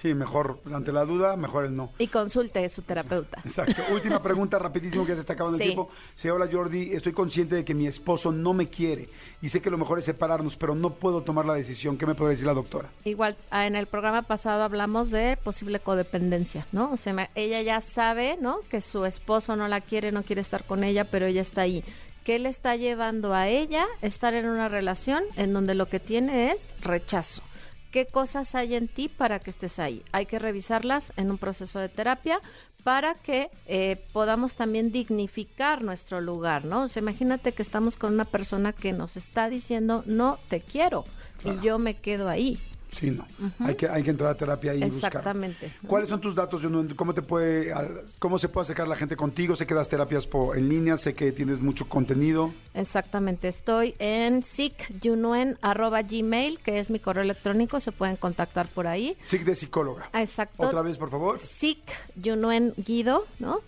Sí, mejor, ante la duda, mejor el no. y consulte a su terapeuta. Exacto. Última pregunta, rapidísimo, que ya se está acabando Sí. el tiempo. Sí, hola Jordi, estoy consciente de que mi esposo no me quiere y sé que lo mejor es separarnos, pero no puedo tomar la decisión. ¿Qué me podría decir la doctora? Igual, ah, en el programa pasado hablamos de posible codependencia, ¿no? O sea, ella ya sabe, ¿no? Que su esposo no la quiere, no quiere estar con ella, pero ella está ahí. ¿Qué le está llevando a ella estar en una relación en donde lo que tiene es rechazo? ¿Qué cosas hay en ti para que estés ahí? Hay que revisarlas en un proceso de terapia para que eh, podamos también dignificar nuestro lugar, ¿no? O sea, imagínate que estamos con una persona que nos está diciendo, no te quiero, Claro. y yo me quedo ahí. Sí, no. hay, que, hay que entrar a terapia y buscar. Exactamente. ¿Cuáles son tus datos? ¿Cómo te puede, cómo se puede acercar la gente contigo? Sé que das terapias por, en línea, sé que tienes mucho contenido. Exactamente. Estoy en sicyunuen@gmail, que es mi correo electrónico. Se pueden contactar por ahí. SIC de psicóloga. Exacto. Otra vez, por favor. Sicyunuen Guido, ¿no?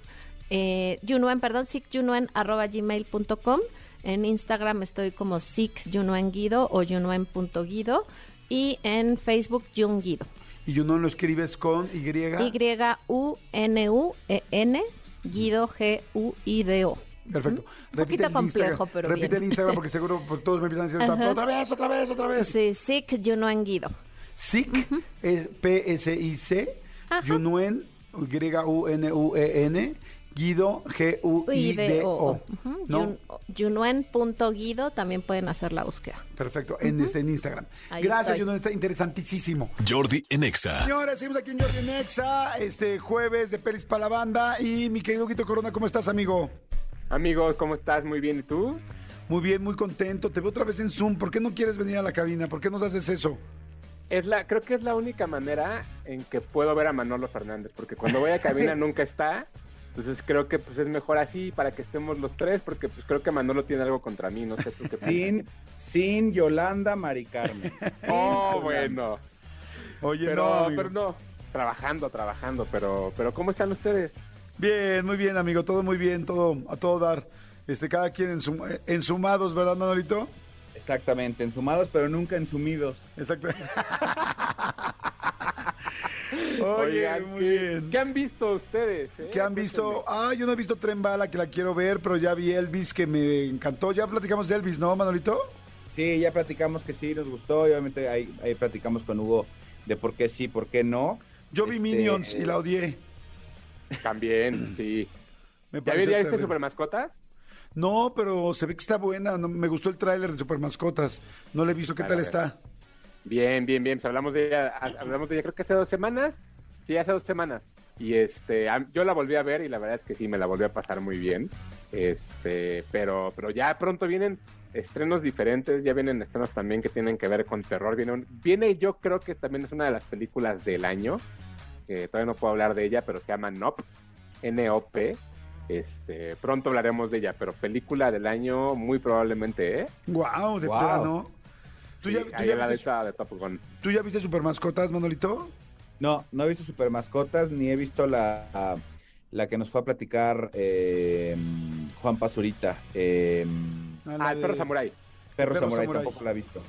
Eh, Yunuen, perdón, sicyunuen@gmail.com. En Instagram estoy como sicyunuen Guido o yunuen.guido. Y en Facebook, Jun Guido. Y Juno lo escribes con Y. Y-U-N-U-E-N, Guido, G-U-I-D-O. Perfecto. Un Repite poquito complejo, pero Repite bien. el Instagram porque seguro todos me empiezan a decir Ajá. otra vez, otra vez, otra vez. Sí, Sic Yunuen Guido. SIC es P-S-I-C, Ajá. Yunuen, Y-U-N-U-E-N, Guido, G-U-I-D-O. ¿No? Yunuen.guido también pueden hacer la búsqueda. Perfecto, en, este, en Instagram. Ahí Gracias, estoy. Yunuen, está interesantísimo. Jordi en Exa. Señores, seguimos aquí en Jordi Nexa, este jueves de Pelis para la Banda. Y mi querido Guito Corona, ¿cómo estás, amigo? Amigos, ¿cómo estás? Muy bien, ¿y tú? Muy bien, muy contento. Te veo otra vez en Zoom. ¿Por qué no quieres venir a la cabina? ¿Por qué nos haces eso? Es la, creo que es la única manera en que puedo ver a Manolo Fernández, porque cuando voy a cabina nunca está. Entonces creo que pues es mejor así para que estemos los tres, porque pues creo que Manolo tiene algo contra mí, no sé tú qué piensas. Sin, sin Yolanda Mari Carmen. Oh, bueno. Oye, Pero, no, amigo. pero no, trabajando, trabajando, pero, pero ¿cómo están ustedes? Bien, muy bien, amigo. Todo muy bien, todo a todo dar. Este, cada quien en sum- eh, ensumados, ¿verdad, Manolito? Exactamente, ensumados pero nunca ensumidos. Exacto. Oye, Oigan, muy ¿qué, bien. ¿qué han visto ustedes? eh? ¿Qué han visto? Ah, yo no he visto Tren Bala, que la quiero ver, pero ya vi Elvis, que me encantó. Ya platicamos de Elvis, ¿no, Manolito? Sí, ya platicamos que sí, nos gustó. Y obviamente ahí, ahí platicamos con Hugo de por qué sí, por qué no. Yo vi Este, Minions y la odié. También, sí. Me ¿Ya pareció viste terrible. No, pero se ve que está buena. no- me gustó el tráiler de Super Mascotas. No le he visto qué tal está. Bien, bien, bien. Pues hablamos de ella, ha- hablamos de ella creo que hace dos semanas. Sí, hace dos semanas. Y este, yo la volví a ver y la verdad es que sí, me la volví a pasar muy bien. Este, pero, pero ya pronto vienen estrenos diferentes, ya vienen estrenos también que tienen que ver con terror. Viene, un- viene yo creo que también es una de las películas del año, que todavía no puedo hablar de ella, pero se llama Nop, N-O-P. Este, pronto hablaremos de ella, pero película del año muy probablemente, ¿eh? Wow, de Wow. plano. ¿Tú, Sí, ya, tú, ya la viste, de Top Gun. ¿Tú ya viste Super Mascotas, Manolito? No, no he visto Super Mascotas, ni he visto la, la que nos fue a platicar eh, Juan Pazurita. eh, la Ah, el de- perro samurai. Perro, Perro Samurai, Samurai. tampoco la he visto.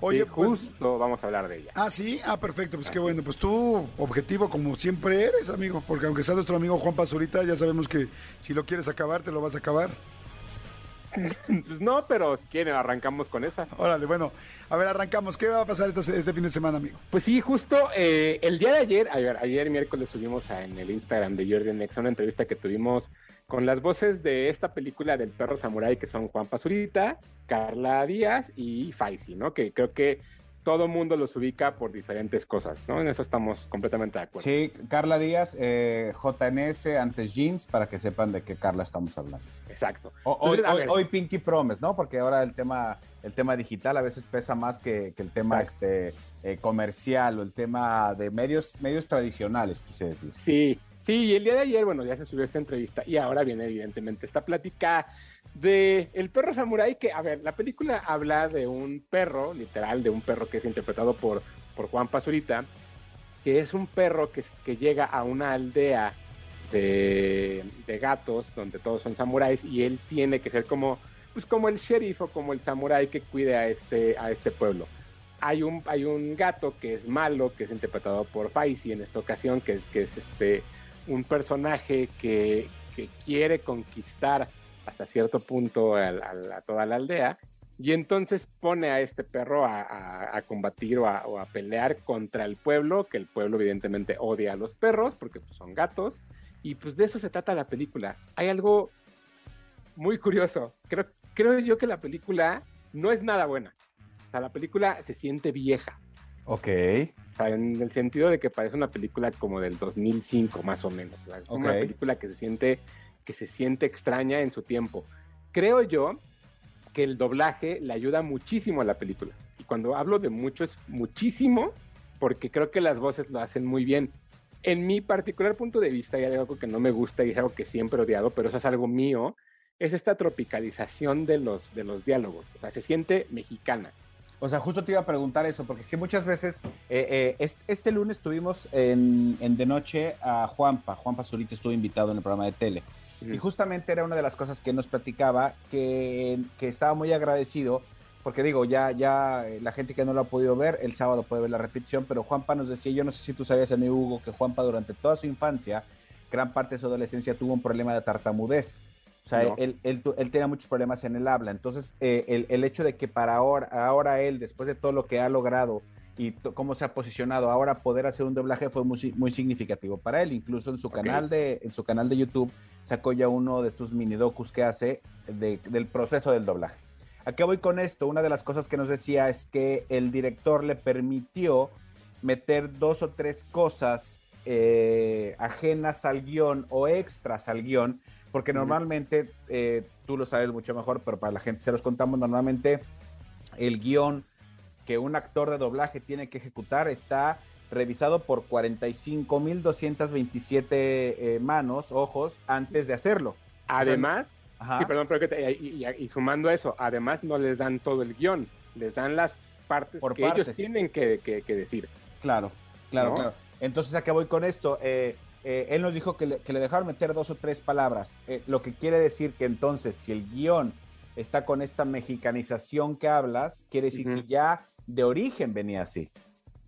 Oye, Sí, pues- justo vamos a hablar de ella. Ah, sí, ah, perfecto, pues qué bueno, pues tú, objetivo como siempre eres, amigo, porque aunque sea nuestro amigo Juan Pazurita, ya sabemos que si lo quieres acabar, te lo vas a acabar. Pues no, pero si quieren arrancamos con esa. Órale, bueno, a ver, arrancamos, ¿qué va a pasar esta- este fin de semana, amigo? Pues sí, justo eh, el día de ayer, ayer, ayer miércoles subimos a- en el Instagram de Jordi Nexa una entrevista que tuvimos con las voces de esta película del perro samurai que son Juan Pazurita, Carla Díaz y Faisy, ¿no? Que creo que todo mundo los ubica por diferentes cosas, ¿no? En eso estamos completamente de acuerdo. Sí, Carla Díaz, eh, JNS, antes Jeans, para que sepan de qué Carla estamos hablando. Exacto. O- hoy, Entonces, a hoy- ver. hoy Pinky Promise, ¿no? Porque ahora el tema, el tema digital a veces pesa más que, que el tema este, eh, comercial o el tema de medios, medios tradicionales, quise decir. Sí, sí, y el día de ayer, bueno, ya se subió esta entrevista y ahora viene evidentemente esta plática de El perro samurái, que, a ver, la película habla de un perro, literal, de un perro que es interpretado por, por Juan Pazurita, que es un perro que, que llega a una aldea de, gatos donde todos son samuráis y él tiene que ser como, pues como el sheriff o como el samurái que cuide a este, a este pueblo. Hay un, hay un gato que es malo, que es interpretado por Faisy en esta ocasión, que es, que es este, un personaje que, que quiere conquistar hasta cierto punto a, toda la aldea, y entonces pone a este perro a, a- combatir o a, o a pelear contra el pueblo, que el pueblo evidentemente odia a los perros, porque pues, son gatos, y pues de eso se trata la película. Hay algo muy curioso, creo, creo yo que la película no es nada buena. O sea, la película se siente vieja. Ok. O sea, en el sentido de que parece una película como del 2005 más o menos. O sea, es como una película que se siente que se siente extraña en su tiempo. Creo yo que el doblaje le ayuda muchísimo a la película. Y cuando hablo de mucho es muchísimo porque creo que las voces lo hacen muy bien. En mi particular punto de vista, y hay algo que no me gusta y es algo que siempre he odiado, pero eso es algo mío, es esta tropicalización de los, de los diálogos. O sea, se siente mexicana. O sea, justo te iba a preguntar eso, porque sí, muchas veces, eh, eh, este, este lunes tuvimos en, en De Noche a Juanpa, Juanpa Zurita estuvo invitado en el programa de tele, y justamente era una de las cosas que nos platicaba, que, que estaba muy agradecido, porque digo, ya, ya eh, la gente que no lo ha podido ver, el sábado puede ver la repetición, pero Juanpa nos decía, yo no sé si tú sabías, amigo Hugo, que Juanpa durante toda su infancia, gran parte de su adolescencia, tuvo un problema de tartamudez. O sea, No. él, él, tenía muchos problemas en el habla. Entonces, eh, el, el hecho de que para ahora, ahora él, después de todo lo que ha logrado y cómo se ha posicionado, ahora poder hacer un doblaje fue muy, si- muy significativo para él. Incluso en su, canal de, en su canal de YouTube sacó ya uno de tus mini docus que hace de- del proceso del doblaje. ¿A qué voy con esto? Una de las cosas que nos decía es que el director le permitió meter dos o tres cosas eh, ajenas al guion o extras al guion, porque normalmente, eh, tú lo sabes mucho mejor, pero para la gente se los contamos, normalmente el guion que un actor de doblaje tiene que ejecutar está revisado por 45.227 eh, manos, ojos, antes de hacerlo. Además, Ajá. Sí, perdón, pero que te- y, y- y sumando a eso, además no les dan todo el guion, les dan las partes Por que partes. ellos tienen que, que- que decir. Claro, claro, ¿No? claro. Entonces, ¿a qué voy con esto? Eh, eh, él nos dijo que le, que le dejaron meter dos o tres palabras, eh, lo que quiere decir que entonces, si el guion está con esta mexicanización que hablas, quiere decir Ujú. que ya de origen venía así.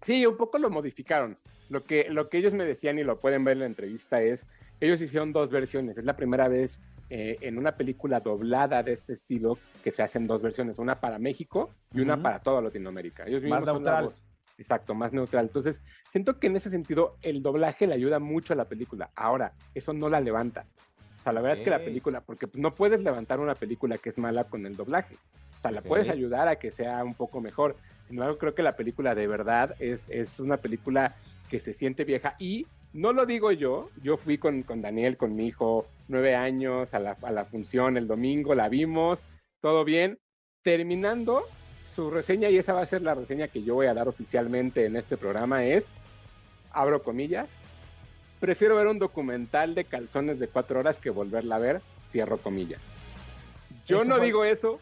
Sí, un poco lo modificaron. Lo que, lo que ellos me decían y lo pueden ver en la entrevista es, ellos hicieron dos versiones. Es la primera vez eh, en una película doblada de este estilo que se hacen dos versiones, una para México y una Ujú. para toda Latinoamérica. Ellos Más neutral. voz. Exacto, más neutral. Entonces, siento que en ese sentido el doblaje le ayuda mucho a la película. Ahora, eso no la levanta. O sea, la verdad es que la película, porque no puedes levantar una película que es mala con el doblaje. O sea, la Ok. puedes ayudar a que sea un poco mejor. Sin embargo, creo que la película de verdad es, es una película que se siente vieja y no lo digo yo, yo fui con, con Daniel, con mi hijo, nueve años, a la, a la función el domingo, la vimos, todo bien, terminando su reseña, y esa va a ser la reseña que yo voy a dar oficialmente en este programa, es, abro comillas, prefiero ver un documental de calzones de cuatro horas que volverla a ver, cierro comillas. Yo Eso no fue- digo eso,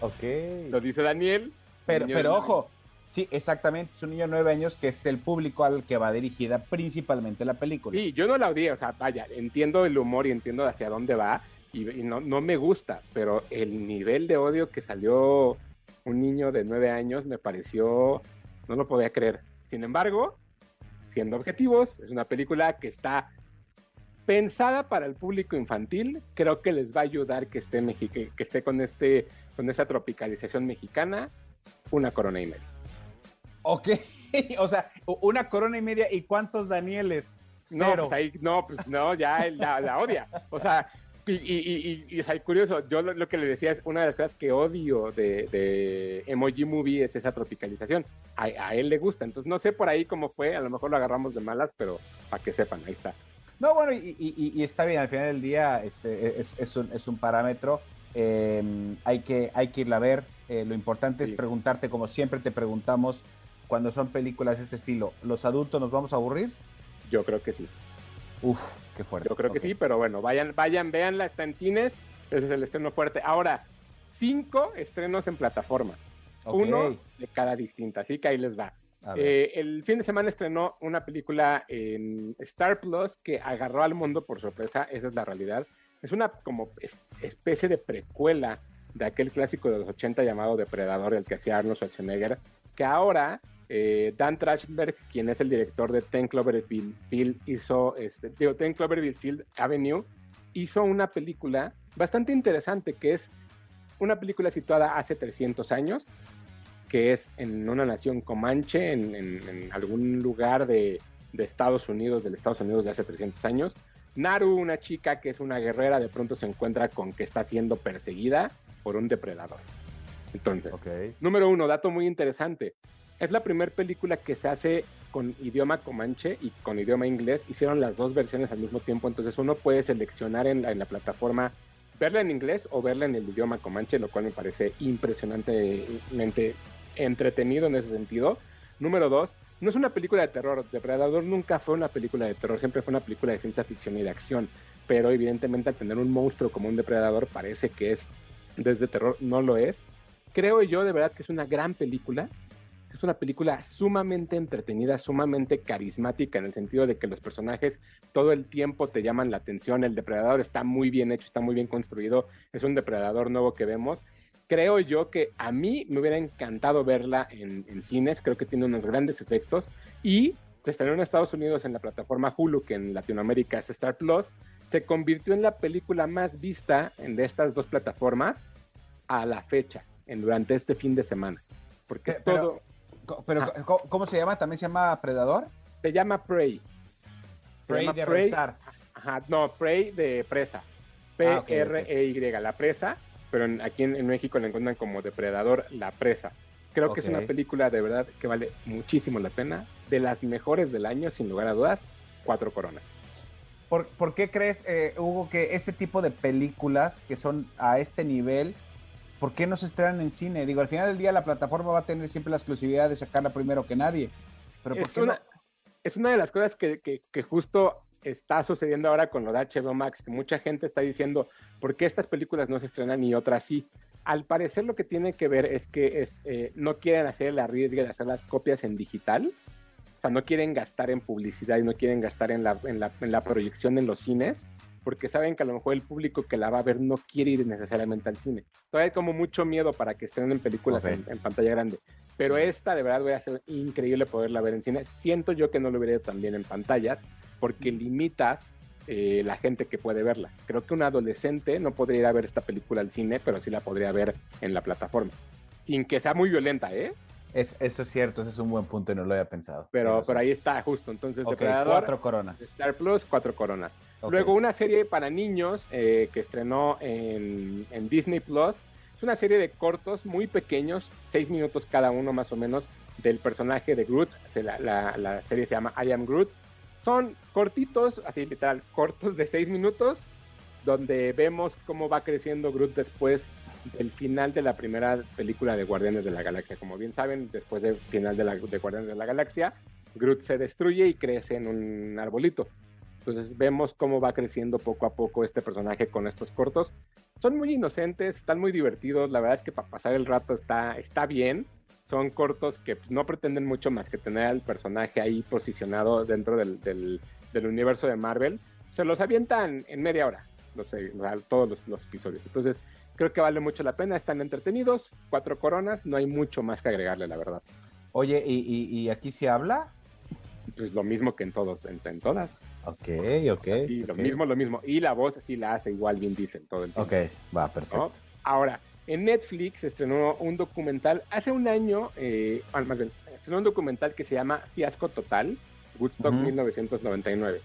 Ok. lo dice Daniel. Pero, pero ojo, sí, exactamente, es un niño de nueve años que es el público al que va dirigida principalmente la película. Sí, yo no la odié, o sea, vaya, entiendo el humor y entiendo hacia dónde va, y, no, no me gusta, pero el nivel de odio que salió un niño de nueve años me pareció, no lo podía creer. Sin embargo, siendo objetivos, es una película que está pensada para el público infantil, creo que les va a ayudar que esté, mexi- que, que esté con, este, con esta tropicalización mexicana, una corona y media. Ok, o sea, una corona y media, ¿y cuántos Danieles? No, pues ahí, no, pues no, ya él la, la odia. O sea, y, y, sea, curioso, yo lo, lo que le decía es una de las cosas que odio de, de Emoji Movie es esa tropicalización. A, a él le gusta, entonces no sé por ahí cómo fue, a lo mejor lo agarramos de malas, pero para que sepan, ahí está. No, bueno, y, está bien, al final del día este, es, es un, es un parámetro, eh, hay, que, hay que irla a ver, eh, lo importante es preguntarte, como siempre te preguntamos, cuando son películas de este estilo, ¿los adultos nos vamos a aburrir? Yo creo que sí, Uf, qué fuerte. yo creo que sí, pero bueno, vayan, vayan, véanla, está en cines, ese es el estreno fuerte. Ahora, cinco estrenos en plataforma, uno de cada distinta, así que ahí les va. Eh, el fin de semana estrenó una película en Star Plus que agarró al mundo por sorpresa, esa es la realidad. Es una como es- especie de precuela de aquel clásico de los 80 llamado Depredador, el que hacía Arnold Schwarzenegger, que ahora eh, Dan Trachtenberg, quien es el director de Ten Cloverfield Field, hizo, este, digo, Ten Cloverfield Field Avenue, hizo una película bastante interesante que es una película situada hace 300 años, que es en una nación comanche, en, en- en algún lugar de, de Estados Unidos, del Estados Unidos de hace 300 años. Naru, una chica que es una guerrera, de pronto se encuentra con que está siendo perseguida por un depredador. Entonces. Número uno, dato muy interesante. Es la primera película que se hace con idioma comanche y con idioma inglés. Hicieron las dos versiones al mismo tiempo, entonces uno puede seleccionar en la, en la plataforma verla en inglés o verla en el idioma comanche, lo cual me parece impresionantemente entretenido en ese sentido. Número dos, no es una película de terror. Depredador nunca fue una película de terror, siempre fue una película de ciencia ficción y de acción. Pero evidentemente al tener un monstruo como un depredador parece que es desde terror, no lo es. Creo yo de verdad que es una gran película. Es una película sumamente entretenida, sumamente carismática en el sentido de que los personajes todo el tiempo te llaman la atención. El depredador está muy bien hecho, está muy bien construido. Es un depredador nuevo que vemos. Creo yo que a mí me hubiera encantado verla en, en cines. Creo que tiene unos grandes efectos. Y se estrenó en Estados Unidos en la plataforma Hulu, que en Latinoamérica es Star Plus. Se convirtió en la película más vista en de estas dos plataformas a la fecha, en, durante este fin de semana. Porque Pe- pero- todo Pero, Ah. ¿cómo, cómo se llama? ¿También se llama Predador? se llama Prey. Se Prey llama de Prey. Ajá, no, Prey de presa. Ah, ok, ok. P-R-E-Y, la presa, pero en- aquí en, en México la encuentran como Depredador, la presa. Creo que es una película de verdad que vale muchísimo la pena, de las mejores del año, sin lugar a dudas, cuatro coronas. ¿Por, por qué crees, eh, Hugo, que este tipo de películas que son a este nivel, ¿por qué no se estrenan en cine? Digo, al final del día la plataforma va a tener siempre la exclusividad de sacarla primero que nadie. Pero ¿por es, una, no? es una de las cosas que, que- que justo está sucediendo ahora con lo de HBO Max, que mucha gente está diciendo, ¿por qué estas películas no se estrenan y otras sí? Al parecer lo que tiene que ver es que es, eh, no quieren hacer el arriesgue de hacer las copias en digital, o sea, no quieren gastar en publicidad y no quieren gastar en la, en la, en la proyección en los cines, porque saben que a lo mejor el público que la va a ver no quiere ir necesariamente al cine. Todavía hay como mucho miedo para que estrenen películas Ok. en, en pantalla grande. Pero esta de verdad voy a ser increíble poderla ver en cine. Siento yo que no lo veré también en pantallas porque limitas eh, la gente que puede verla. Creo que un adolescente no podría ir a ver esta película al cine, pero sí la podría ver en la plataforma. Sin que sea muy violenta, ¿eh? Es, eso es cierto, ese es un buen punto y no lo había pensado. Pero, pero ahí está justo. Entonces, Ok, Depredador, cuatro coronas. Star Plus, cuatro coronas. Luego una serie para niños eh, que estrenó en, en Disney Plus. Es una serie de cortos muy pequeños, seis minutos cada uno más o menos, del personaje de Groot. La, la- la serie se llama I Am Groot. Son cortitos, así literal, cortos de seis minutos, donde vemos cómo va creciendo Groot después del final de la primera película de Guardianes de la Galaxia. Como bien saben, después del final de, la, de Guardianes de la Galaxia, Groot se destruye y crece en un arbolito. Entonces vemos cómo va creciendo poco a poco este personaje con estos cortos. Son muy inocentes, están muy divertidos. La verdad es que para pasar el rato está, está bien. Son cortos que no pretenden mucho más que tener al personaje ahí posicionado dentro del, del, del universo de Marvel. Se los avientan en media hora, los, todos los, los episodios. Entonces creo que vale mucho la pena. Están entretenidos, cuatro coronas, no hay mucho más que agregarle, la verdad. Oye, ¿y, y, y aquí se habla? Pues lo mismo que en todos, en, en todas. Ok, ok. Sí, ok. lo mismo, lo mismo. Y la voz sí la hace igual Vin Diesel todo el tiempo. Ok, va, perfecto. ¿no? Ahora, en Netflix estrenó un documental hace un año, eh, más bien, estrenó un documental que se llama Fiasco Total, Woodstock Ujú. 1999.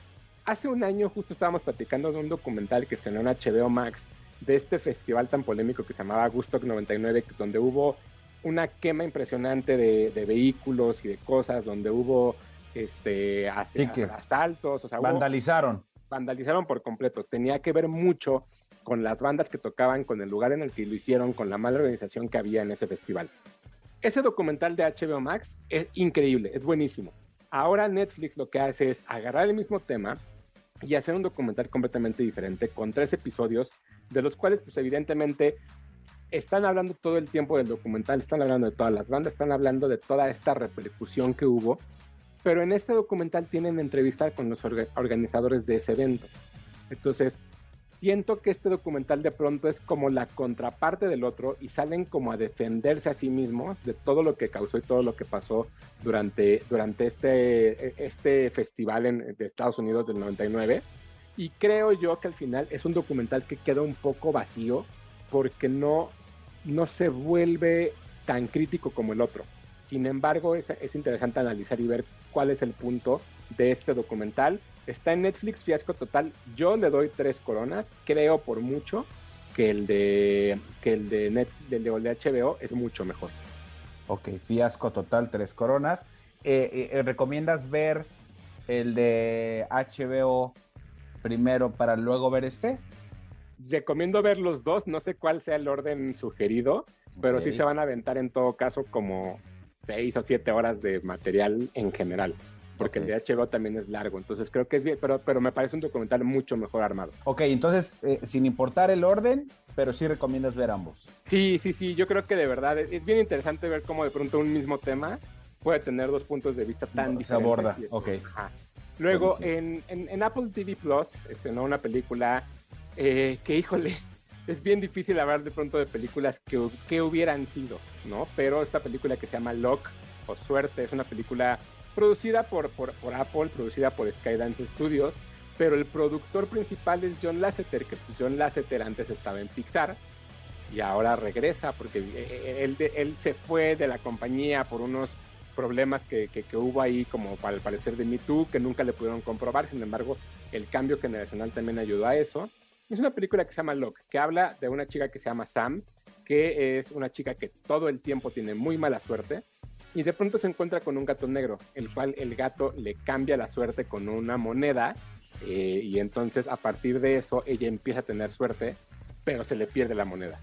Hace un año justo estábamos platicando de un documental que estrenó en HBO Max de este festival tan polémico que se llamaba Woodstock 99, donde hubo una quema impresionante de, de vehículos y de cosas, donde hubo este as- Sí, que asaltos, o sea, hubo- Vandalizaron. vandalizaron por completo. Tenía que ver mucho con las bandas que tocaban, con el lugar en el que lo hicieron, con la mala organización que había en ese festival. Ese documental de HBO Max es increíble, es buenísimo. Ahora Netflix lo que hace es agarrar el mismo tema y hacer un documental completamente diferente con tres episodios, de los cuales pues evidentemente están hablando todo el tiempo del documental, están hablando de todas las bandas, están hablando de toda esta repercusión que hubo, pero en este documental tienen entrevistas con los orga- organizadores de ese evento. Entonces, siento que este documental de pronto es como la contraparte del otro y salen como a defenderse a sí mismos de todo lo que causó y todo lo que pasó durante, durante este, este festival en, de Estados Unidos del 99. Y creo yo que al final es un documental que queda un poco vacío porque no, no se vuelve tan crítico como el otro. Sin embargo, es, es interesante analizar y ver cuál es el punto de este documental. Está en Netflix, fiasco total. Yo le doy tres coronas. Creo por mucho que el de que el de Net, del de HBO es mucho mejor. Ok, fiasco total, tres coronas. Eh, eh, eh, ¿Recomiendas ver el de HBO primero para luego ver este? Recomiendo ver los dos. No sé cuál sea el orden sugerido, pero sí se van a aventar en todo caso como seis o siete horas de material en general. Porque el de HBO también es largo. Entonces creo que es bien, pero, pero me parece un documental mucho mejor armado. Ok, entonces, eh, sin importar el orden, pero sí recomiendas ver ambos. Sí, sí, sí, yo creo que de verdad es, es bien interesante ver cómo de pronto un mismo tema puede tener dos puntos de vista tan Se diferentes. aborda, y eso, ok. ajá. Luego, en, en- en Apple TV Plus estrenó una película eh, que, híjole, es bien difícil hablar de pronto de películas que, que hubieran sido, ¿no? Pero esta película que se llama Lock o Suerte es una película producida por, por, por Apple, producida por Skydance Studios, pero el productor principal es John Lasseter, que pues, John Lasseter antes estaba en Pixar y ahora regresa porque eh, él, él se fue de la compañía por unos problemas que, que- que hubo ahí como al parecer de Me Too que nunca le pudieron comprobar, sin embargo el cambio generacional también ayudó a eso. Es una película que se llama Lock, que habla de una chica que se llama Sam, que es una chica que todo el tiempo tiene muy mala suerte y de pronto se encuentra con un gato negro, el cual el gato le cambia la suerte con una moneda eh, y entonces a partir de eso ella empieza a tener suerte, pero se le pierde la moneda.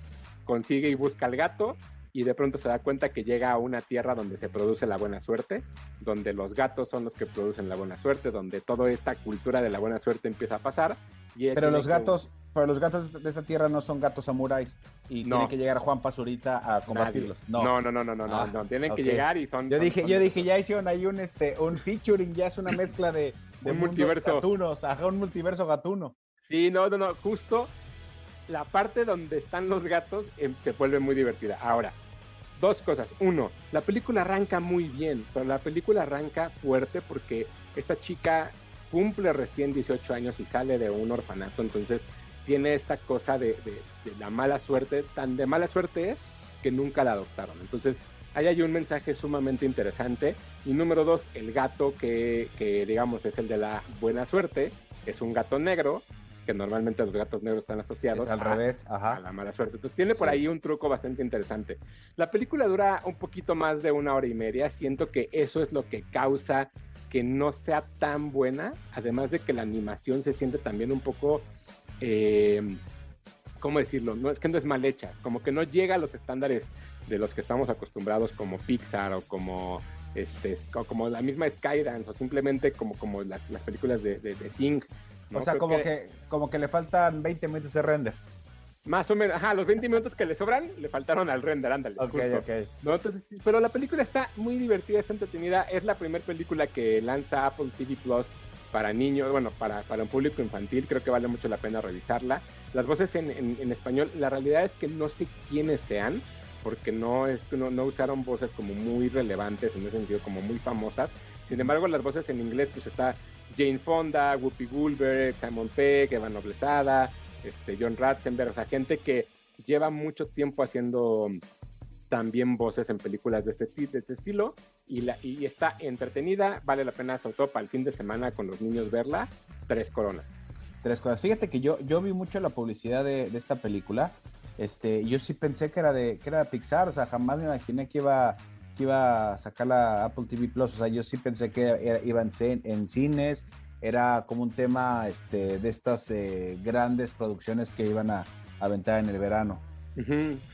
Consigue y busca al gato y de pronto se da cuenta que llega a una tierra donde se produce la buena suerte, donde los gatos son los que producen la buena suerte, donde toda esta cultura de la buena suerte empieza a pasar. Y Pero los gatos, pero los gatos de esta tierra no son gatos samuráis y No. tiene que llegar Juan Pazurita a combatirlos. No, no, no, no, no, no, Ah, no, tienen que llegar y son... Yo son- dije, son- yo dije, ya hicieron ahí un este, un featuring, ya es una mezcla de, de Un mundos multiverso. gatunos, ajá, un multiverso gatuno. Sí, no, no, no, justo la parte donde están los gatos em, se vuelve muy divertida. Ahora, dos cosas. Uno, la película arranca muy bien, pero la película arranca fuerte porque esta chica cumple recién 18 años y sale de un orfanato, entonces tiene esta cosa de, de- la mala suerte, tan de mala suerte es que nunca la adoptaron. Entonces, ahí hay un mensaje sumamente interesante. Y número dos, el gato que, que digamos es el de la buena suerte, es un gato negro, que normalmente los gatos negros están asociados Es al a- revés, a ajá. la mala suerte. Entonces tiene por Sí. ahí un truco bastante interesante. La película dura un poquito más de una hora y media. Siento que eso es lo que causa que no sea tan buena. Además de que la animación se siente también un poco eh, ¿cómo decirlo? No es que no es mal hecha, como que no llega a los estándares de los que estamos acostumbrados como Pixar o como este como la misma Skydance o simplemente como como las, las películas de, de, de Sing. ¿No? O sea, Creo como que, como que le faltan 20 minutos de render. Más o menos, ajá, los 20 minutos que le sobran le faltaron al render, ándale. Ok, justo. ok. ¿no? Entonces, pero la película está muy divertida, está entretenida. Es la primera película que lanza Apple TV Plus para niños, bueno, para, para un público infantil. Creo que vale mucho la pena revisarla. Las voces en, en- en español, la realidad es que no sé quiénes sean, porque no, es, que no, no usaron voces como muy relevantes, en ese sentido, como muy famosas. Sin embargo, las voces en inglés, pues está Jane Fonda, Whoopi Goldberg, Simon Pegg, Eva Noblezada, este, John Ratzenberg, o sea, gente que lleva mucho tiempo haciendo también voces en películas de este, de este estilo y, la, y está entretenida, vale la pena sobre todo para el fin de semana con los niños verla, tres coronas. Tres cosas. Fíjate que yo, yo vi mucho la publicidad de, de esta película. Este, yo sí pensé que era de, que era de Pixar, o sea, jamás me imaginé que iba, que iba a sacar la Apple TV Plus. O sea, yo sí pensé que era- en, cin- en cines, era como un tema este, de estas eh, grandes producciones que iban a aventar en el verano.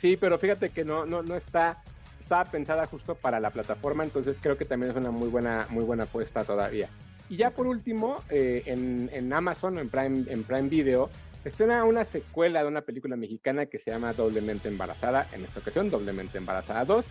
Sí, pero fíjate que no, no, no está, estaba pensada justo para la plataforma, entonces creo que también es una muy buena, muy buena apuesta todavía. Y ya por último, eh, en, en Amazon, en Prime, en Prime Video, estrena una secuela de una película mexicana que se llama Doblemente Embarazada, en esta ocasión Doblemente Embarazada 2,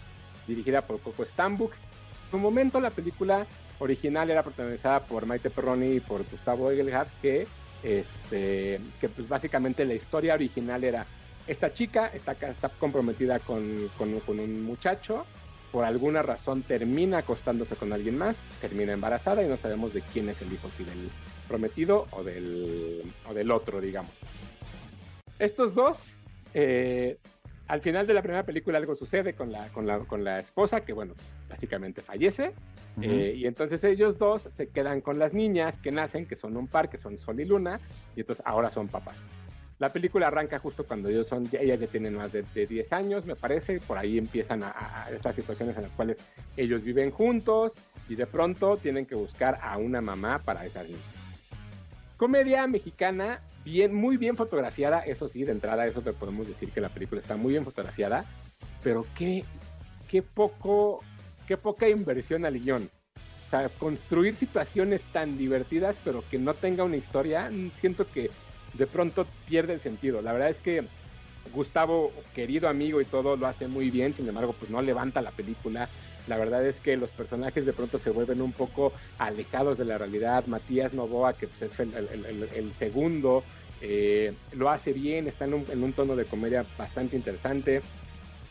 dirigida por Coco Stambuk. En su momento la película original era protagonizada por Maite Perroni y por Gustavo Egelhardt, que, este, que pues básicamente la historia original era esta chica está, está comprometida con, con- con un muchacho, por alguna razón termina acostándose con alguien más, termina embarazada y no sabemos de quién es el hijo, si del prometido o del, o del otro, digamos. Estos dos, eh, al final de la primera película algo sucede con la, con la, con la esposa, que bueno, básicamente fallece, eh, y entonces ellos dos se quedan con las niñas que nacen, que son un par, que son Sol y Luna, y entonces ahora son papás. La película arranca justo cuando ellos son, ellas ya tienen más de, de 10 años, me parece, por ahí empiezan a, a- a estas situaciones en las cuales ellos viven juntos y de pronto tienen que buscar a una mamá para esas niñas. Comedia mexicana, bien, muy bien fotografiada, eso sí, de entrada, eso te podemos decir que la película está muy bien fotografiada, pero qué, qué poco, qué poca inversión al guion. O sea, construir situaciones tan divertidas, pero que no tenga una historia, siento que de pronto pierde el sentido. La verdad es que Gustavo, querido amigo y todo, lo hace muy bien, sin embargo, pues no levanta la película. La verdad es que los personajes de pronto se vuelven un poco alejados de la realidad. Matías Novoa, que pues, es el, el- el- el segundo, eh, lo hace bien, está en un, en un tono de comedia bastante interesante.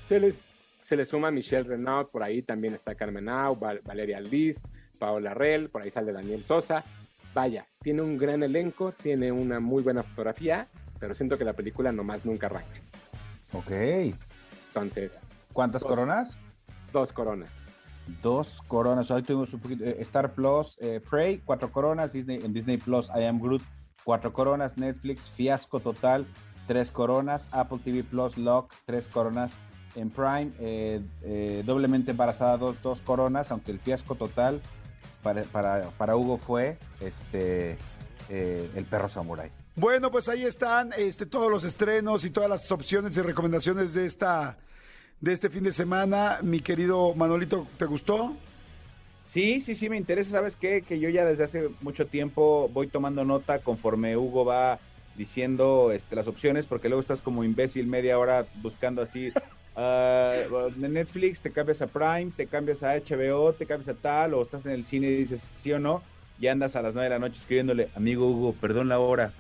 Se les, se le suma Michelle Renaud, por ahí también está Carmen Au, Val- Valeria Aldiz, Paola Rell, por ahí sale Daniel Sosa. Vaya, tiene un gran elenco, tiene una muy buena fotografía, pero siento que la película nomás nunca arranca. Ok. Entonces, ¿Cuántas Dos. coronas? dos coronas. Dos coronas. Hoy tuvimos un poquito. eh, Star Plus, eh, Prey, cuatro coronas. Disney, en Disney Plus, I Am Groot, cuatro coronas. Netflix, Fiasco Total, tres coronas. Apple TV Plus, Lock, tres coronas. En Prime, eh, eh, Doblemente Embarazada, dos, dos coronas. Aunque el Fiasco Total para, para, para Hugo fue este El Perro Samurai. Bueno, pues ahí están este, todos los estrenos y todas las opciones y recomendaciones de esta de este fin de semana. Mi querido Manolito, ¿te gustó? Sí, sí, sí, me interesa. ¿Sabes qué? Que yo ya desde hace mucho tiempo voy tomando nota conforme Hugo va diciendo este, las opciones, porque luego estás como imbécil media hora buscando así. ah, Netflix, te cambias a Prime, te cambias a HBO, te cambias a tal, o estás en el cine y dices sí o no, y andas a las nueve de la noche escribiéndole, amigo Hugo, perdón la hora.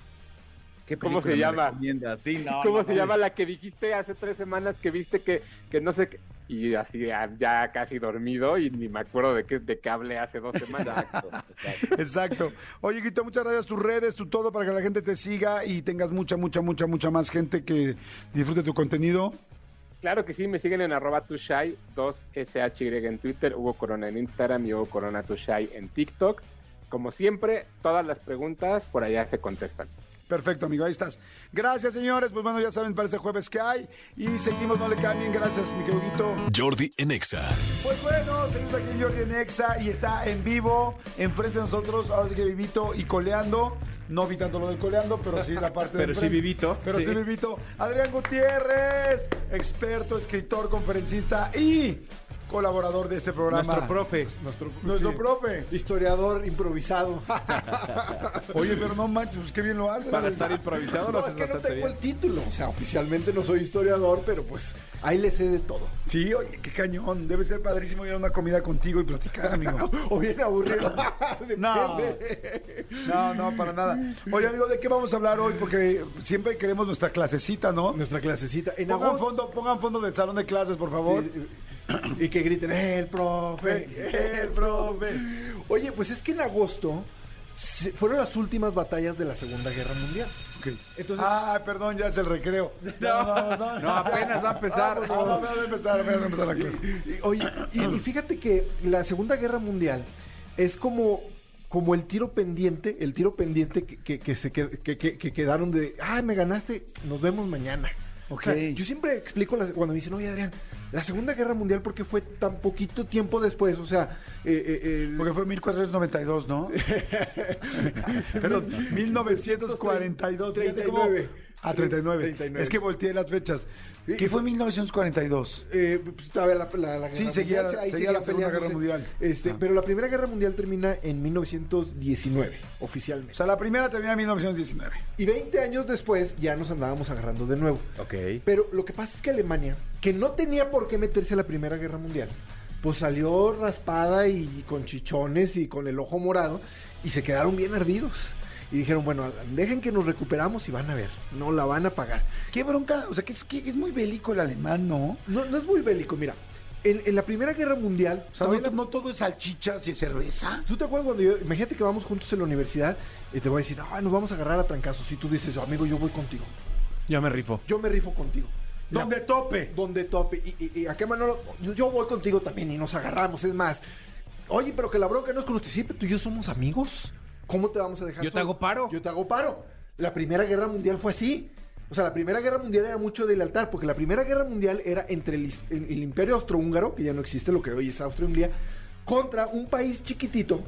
¿Qué ¿Cómo se llama? recomiendas? Sí, no, ¿Cómo no, se no. llama la que dijiste hace tres semanas que viste que, que no sé qué? Y así ya, ya casi dormido y ni me acuerdo de qué, de qué hablé hace dos semanas. Exacto, exacto. Exacto. Oye, Guito, muchas gracias. Tus redes, tu todo, para que la gente te siga y tengas mucha, mucha, mucha, mucha más gente que disfrute tu contenido. Claro que sí, me siguen en arroba tushai, 2SHY en Twitter, Hugo Corona en Instagram y Hugo Corona Tushai en TikTok. Como siempre, todas las preguntas por allá se contestan. Perfecto, amigo, ahí estás. Gracias, señores. Pues bueno, ya saben para este jueves que hay. Y seguimos, no le cambien. Gracias, mi queridito. Jordi en Exa. Pues bueno, seguimos aquí en Jordi en Exa y está en vivo, enfrente de nosotros, ahora sí que vivito y coleando. No vi tanto lo del coleando, pero sí la parte de Pero sí vivito. Pero sí. Sí. vivito. Adrián Gutiérrez, experto, escritor, conferencista y colaborador de este programa. Nuestro profe. Nuestro, Nuestro sí. profe. Historiador improvisado. Oye, pero no manches, pues qué bien lo haces. Para estar improvisado lo no, es que no tengo el título. O sea, oficialmente no soy historiador, pero pues ahí le sé de todo. Sí, oye, qué cañón. Debe ser padrísimo ir a una comida contigo y platicar, amigo. O bien aburrido. No. No, no, para nada. Oye, amigo, ¿de qué vamos a hablar hoy? Porque siempre queremos nuestra clasecita, ¿no? Nuestra clasecita. En Pongan agosto. fondo, pongan fondo del salón de clases, por favor. Sí, y que griten, "Eh, el profe, el profe. Oye, pues es que en agosto fueron las últimas batallas de la Segunda Guerra Mundial. Entonces, Ah, perdón, ya es el recreo. No, no, no. No, apenas va a empezar. Ah, no, vamos a empezar, apenas va a empezar la clase. y- oye, y, y fíjate que la Segunda Guerra Mundial es como, como el tiro pendiente, el tiro pendiente que, que, que se que, que- que quedaron de, ah, me ganaste, nos vemos mañana. O sea, Ok. yo siempre explico las- cuando me dicen, oye Adrián, la Segunda Guerra Mundial, ¿por qué fue tan poquito tiempo después? O sea, eh, eh, el- Porque fue 1492, ¿no? Perdón, 1942. Fíjate cómo- 39. Ah, 39. 39. Es que volteé las fechas. ¿Qué fue 1942? Eh, pues, estaba la, la- la Sí, seguía- mundial, seguía la Segunda. Guerra Mundial. Este, Ah. Pero la Primera Guerra Mundial termina en 1919, O oficialmente. sea, la primera termina en 1919. Y 20 años después ya nos andábamos agarrando de nuevo. Ok. Pero lo que pasa es que Alemania, que no tenía por qué meterse a la Primera Guerra Mundial, pues salió raspada y con chichones y con el ojo morado y se quedaron bien ardidos. Y dijeron, bueno, dejen que nos recuperamos y van a ver, no la van a pagar. Qué bronca, o sea, que es, que es muy bélico el alemán, ¿no? No, no es muy bélico, mira. En, en la Primera Guerra Mundial, O sea, no, la- no todo es salchichas y cerveza. ¿Tú te acuerdas cuando yo, imagínate que vamos juntos en la universidad y te voy a decir, ah, nos vamos a agarrar a trancazos y tú dices, amigo, yo voy contigo, Yo me rifo. yo me rifo contigo. La- Donde tope. donde tope. Y, y, y acá Manolo, yo, yo voy contigo también y nos agarramos, es más. Oye, pero que la bronca no es con usted, siempre tú y yo somos amigos. ¿Cómo te vamos a dejar? Yo te hago paro. Yo te hago paro. La Primera Guerra Mundial fue así. O sea, la Primera Guerra Mundial era mucho de lealtad, porque la Primera Guerra Mundial era entre el, is- el- el Imperio Austrohúngaro, que ya no existe, lo que hoy es Austria-Hungría, contra un país chiquitito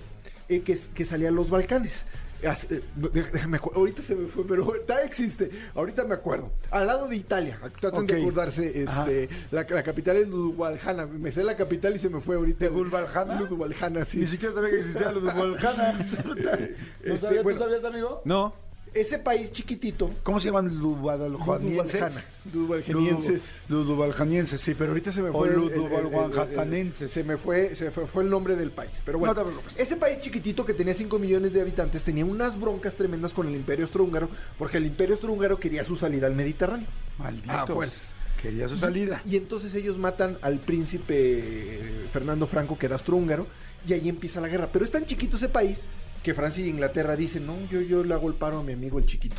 eh, que, que salía a los Balcanes. Eh, déjame ahorita se me fue, pero está existe. Ahorita me acuerdo. Al lado de Italia, traten de Ok. acordarse, este, la, la capital es Ludwaljana. Me sé la capital y se me fue ahorita. ¿Ludwaljana? Ludwaljana, sí. Ni siquiera sabía que existía lo de Volcana. ¿No Este, bueno. ¿Tú sabías, amigo? No. Ese país chiquitito, ¿Cómo se llaman luduvalganienses? Ludwaljana. Ludwaljanienses. Luduvalganienses, sí, pero Ahorita se me fue. luduvalganenses. Se me fue, se fue, fue el nombre del país. Pero bueno, No ese país chiquitito que tenía 5 millones de habitantes tenía unas broncas tremendas con el Imperio Austrohúngaro, porque el Imperio Austrohúngaro quería su salida al Mediterráneo. Malditos. A fuerzas. Quería su salida. Y entonces ellos matan al príncipe eh, Fernando Franco, que era austrohúngaro, y ahí empieza la guerra. Pero es tan chiquito ese país que Francia y Inglaterra dicen, no, yo, yo le hago el paro a mi amigo el chiquito.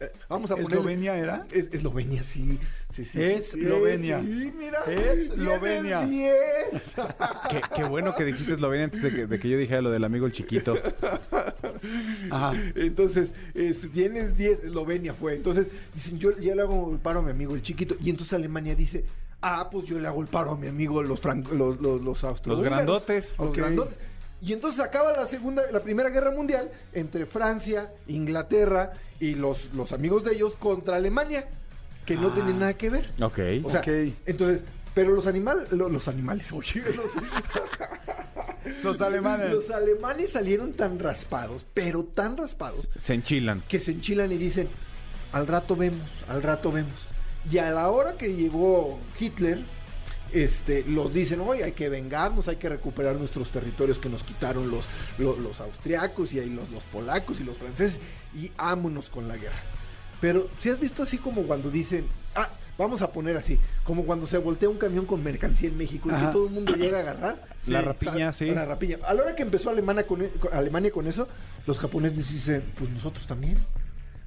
Eh, Vamos a poner... ¿Eslovenia era? Es, Eslovenia, sí. sí, sí Es sí, Eslovenia. Sí, mira. Eslovenia. 10. Qué, qué bueno que dijiste Eslovenia antes de que, de que yo dijera lo del amigo el chiquito. Ajá. Entonces, este, tienes 10, Eslovenia fue. Entonces, dicen, yo ya le hago el paro a mi amigo el chiquito. Y entonces Alemania dice, ah, pues yo le hago el paro a mi amigo los franco, los, los, los austrohúngaros. grandotes. Los grandotes. Y entonces acaba la segunda, la primera guerra mundial entre Francia, Inglaterra y los, los amigos de ellos contra Alemania, que no Ah. tienen nada que ver. Ok. O sea, Ok. entonces, pero los animales, los animales, oye, los, Los alemanes. los alemanes salieron tan raspados, pero tan raspados, Se enchilan. que se enchilan y dicen, al rato vemos, al rato vemos. Y a la hora que llegó Hitler, este, los dicen, oye, hay que vengarnos, hay que recuperar nuestros territorios que nos quitaron los, los, los austriacos y ahí los, los polacos y los franceses, y ámonos con la guerra. Pero si has visto así como cuando dicen, ah, vamos a poner así, como cuando se voltea un camión con mercancía en México y que todo el mundo llega a agarrar. La rapiña, sí. La rapiña. A la hora que empezó Alemania con, con- Alemania con eso, los japoneses dicen, pues nosotros también.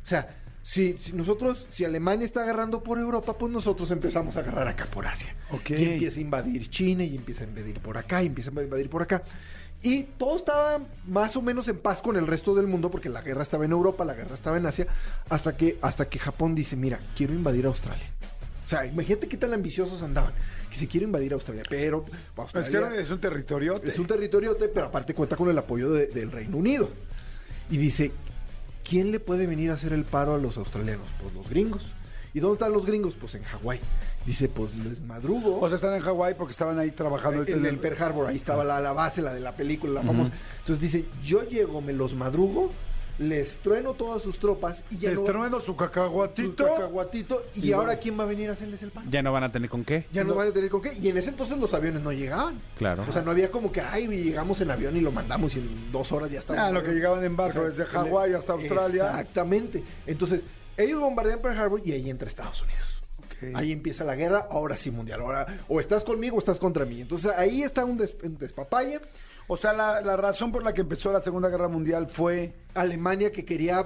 O sea, si, si nosotros, si Alemania está agarrando por Europa, pues nosotros empezamos a agarrar acá por Asia. Ok. Y empieza a invadir China y empieza a invadir por acá y empieza a invadir por acá. Y todo estaba más o menos en paz con el resto del mundo porque la guerra estaba en Europa, la guerra estaba en Asia, hasta que, hasta que Japón dice, mira, quiero invadir Australia. O sea, imagínate qué tan ambiciosos andaban, que se quiere invadir Australia, pero Es que es un territorio. es un territorio, pero aparte cuenta con el apoyo de- del Reino Unido. Y dice, ¿quién le puede venir a hacer el paro a los australianos? Pues los gringos. ¿Y dónde están los gringos? Pues en Hawái. Dice, pues les madrugo. O sea, están en Hawái porque estaban ahí trabajando. en el Pearl Harbor, ahí estaba la, la base, la de la película, la famosa. Entonces dice, yo llego, me los madrugo, les trueno todas sus tropas y ya Les no... trueno su su cacahuatito. cacahuatito, y, Y ahora bueno. ¿quién va a venir a hacerles el paro? Ya no van a tener con qué. Ya no van a tener con qué. Y en ese entonces los aviones no llegaban. Claro. O sea, no había como que, ay, llegamos en avión y lo mandamos y en dos horas ya estamos. Ah, lo que llegaban en barco desde Hawái hasta Australia. Exactamente. Entonces, ellos bombardean Pearl Harbor y ahí entra Estados Unidos. Ok. Ahí empieza la guerra, ahora sí mundial. Ahora, o estás conmigo o estás contra mí. Entonces, ahí está un, des- un despapalle. O sea, la, la razón por la que empezó la Segunda Guerra Mundial fue. Alemania que quería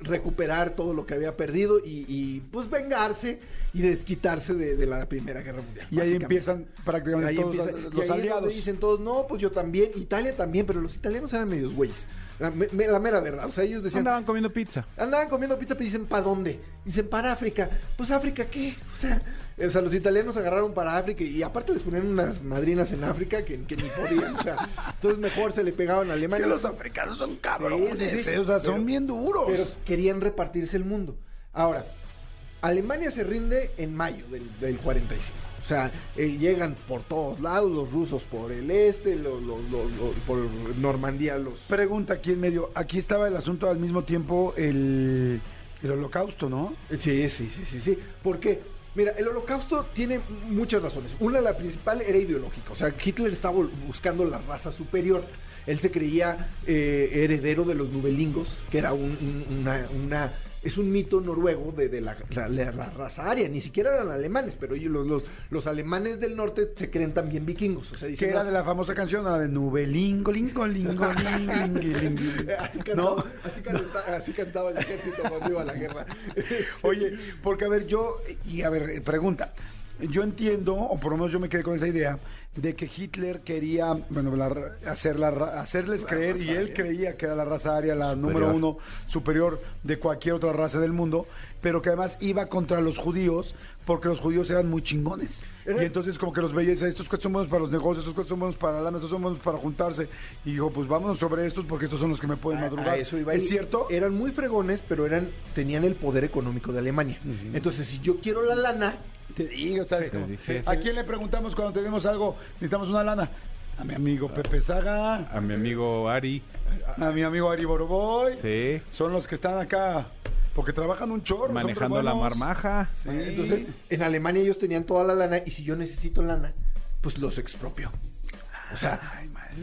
recuperar todo lo que había perdido y, y, pues vengarse y desquitarse de, de la Primera Guerra Mundial. Y ahí empiezan prácticamente Ahí todos empieza- los y ahí es aliados. dicen todos, no, pues yo también, Italia también, pero los italianos eran medios güeyes. La, me- la mera verdad, o sea, ellos decían, Andaban comiendo pizza. andaban comiendo pizza, pero dicen, ¿para dónde? Dicen, para África. Pues África, ¿qué? O sea, o sea, los italianos agarraron para África y aparte les ponían unas madrinas en África que, que ni podían, o sea, entonces mejor se le pegaban a Es Alemania. que los africanos son cabrones, Sí, sí, sí. eh, o sea, son bien duros. Pero querían repartirse el mundo. Ahora, Alemania se rinde en mayo del, del 45. O sea, eh, llegan por todos lados, los rusos por el este, los, los- los- los- por Normandía, los... Pregunta aquí en medio. Aquí estaba el asunto al mismo tiempo el, el holocausto, ¿no? Sí, sí, sí, sí, sí. ¿Por qué? Mira, el holocausto tiene muchas razones. Una, la principal, era ideológica. O sea, Hitler estaba buscando la raza superior. Él se creía eh, heredero de los nubelingos, que era un- un- una, una- es un mito noruego de, de la, la- raza aria. Ni siquiera eran alemanes, pero ellos, los, los, los alemanes del norte se creen también vikingos. O sea, Que dicen, era de la famosa canción, la de Nubelingo, lingo, lingo, lingo, Así ¿No? cantaba, así, cantaba, así cantaba el ejército cuando iba a la guerra. Oye, porque a ver, yo, y a ver, pregunta. Yo entiendo, o por lo menos yo me quedé con esa idea, de que Hitler quería, bueno, la hacer la hacerles creer, y él creía que era la raza aria la número uno superior de cualquier otra raza del mundo, pero que además iba contra los judíos, porque los judíos eran muy chingones. Y entonces como que los veía y decía, estos son buenos para los negocios, estos son buenos para la lana, estos son buenos para juntarse. Y dijo, pues vámonos sobre estos porque estos son los que me pueden madrugar. A eso iba. ¿Es cierto? Eran muy fregones, pero eran tenían el poder económico de Alemania. Entonces, si yo quiero la lana, Te digo, ¿sabes? Te cómo? dije. ¿A quién le preguntamos cuando tenemos algo? Necesitamos una lana. A mi amigo Pepe Saga, A mi amigo Ari. a mi amigo Ari Boroboy. Sí. Son los que están acá porque trabajan un chorro. Manejando la marmaja. Sí. entonces en Alemania ellos tenían toda la lana y si yo necesito lana, pues los expropio. O sea,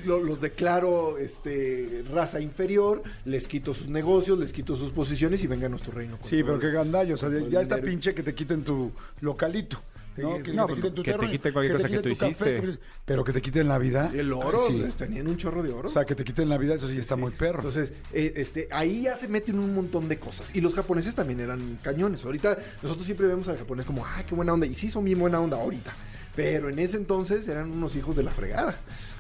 los declaro este, raza inferior, les quito sus negocios, les quito sus posiciones y venga a nuestro reino. Sí, pero el- qué gandallo. O sea, ya está pinche que te quiten tu localito. ¿no? Que, no, te quiten tu que te quiten cualquier cosa que quiten tú café, hiciste. pero que te quiten la vida. El oro, sí. les tenían un chorro de oro. O sea, que te quiten la vida, eso sí está Sí. muy perro. Entonces, eh, este, ahí ya se meten un montón de cosas. Y los japoneses también eran cañones. Ahorita nosotros siempre vemos al japonés como, ah, qué buena onda. Y sí, son bien buena onda ahorita. Pero en ese entonces eran unos hijos de la fregada.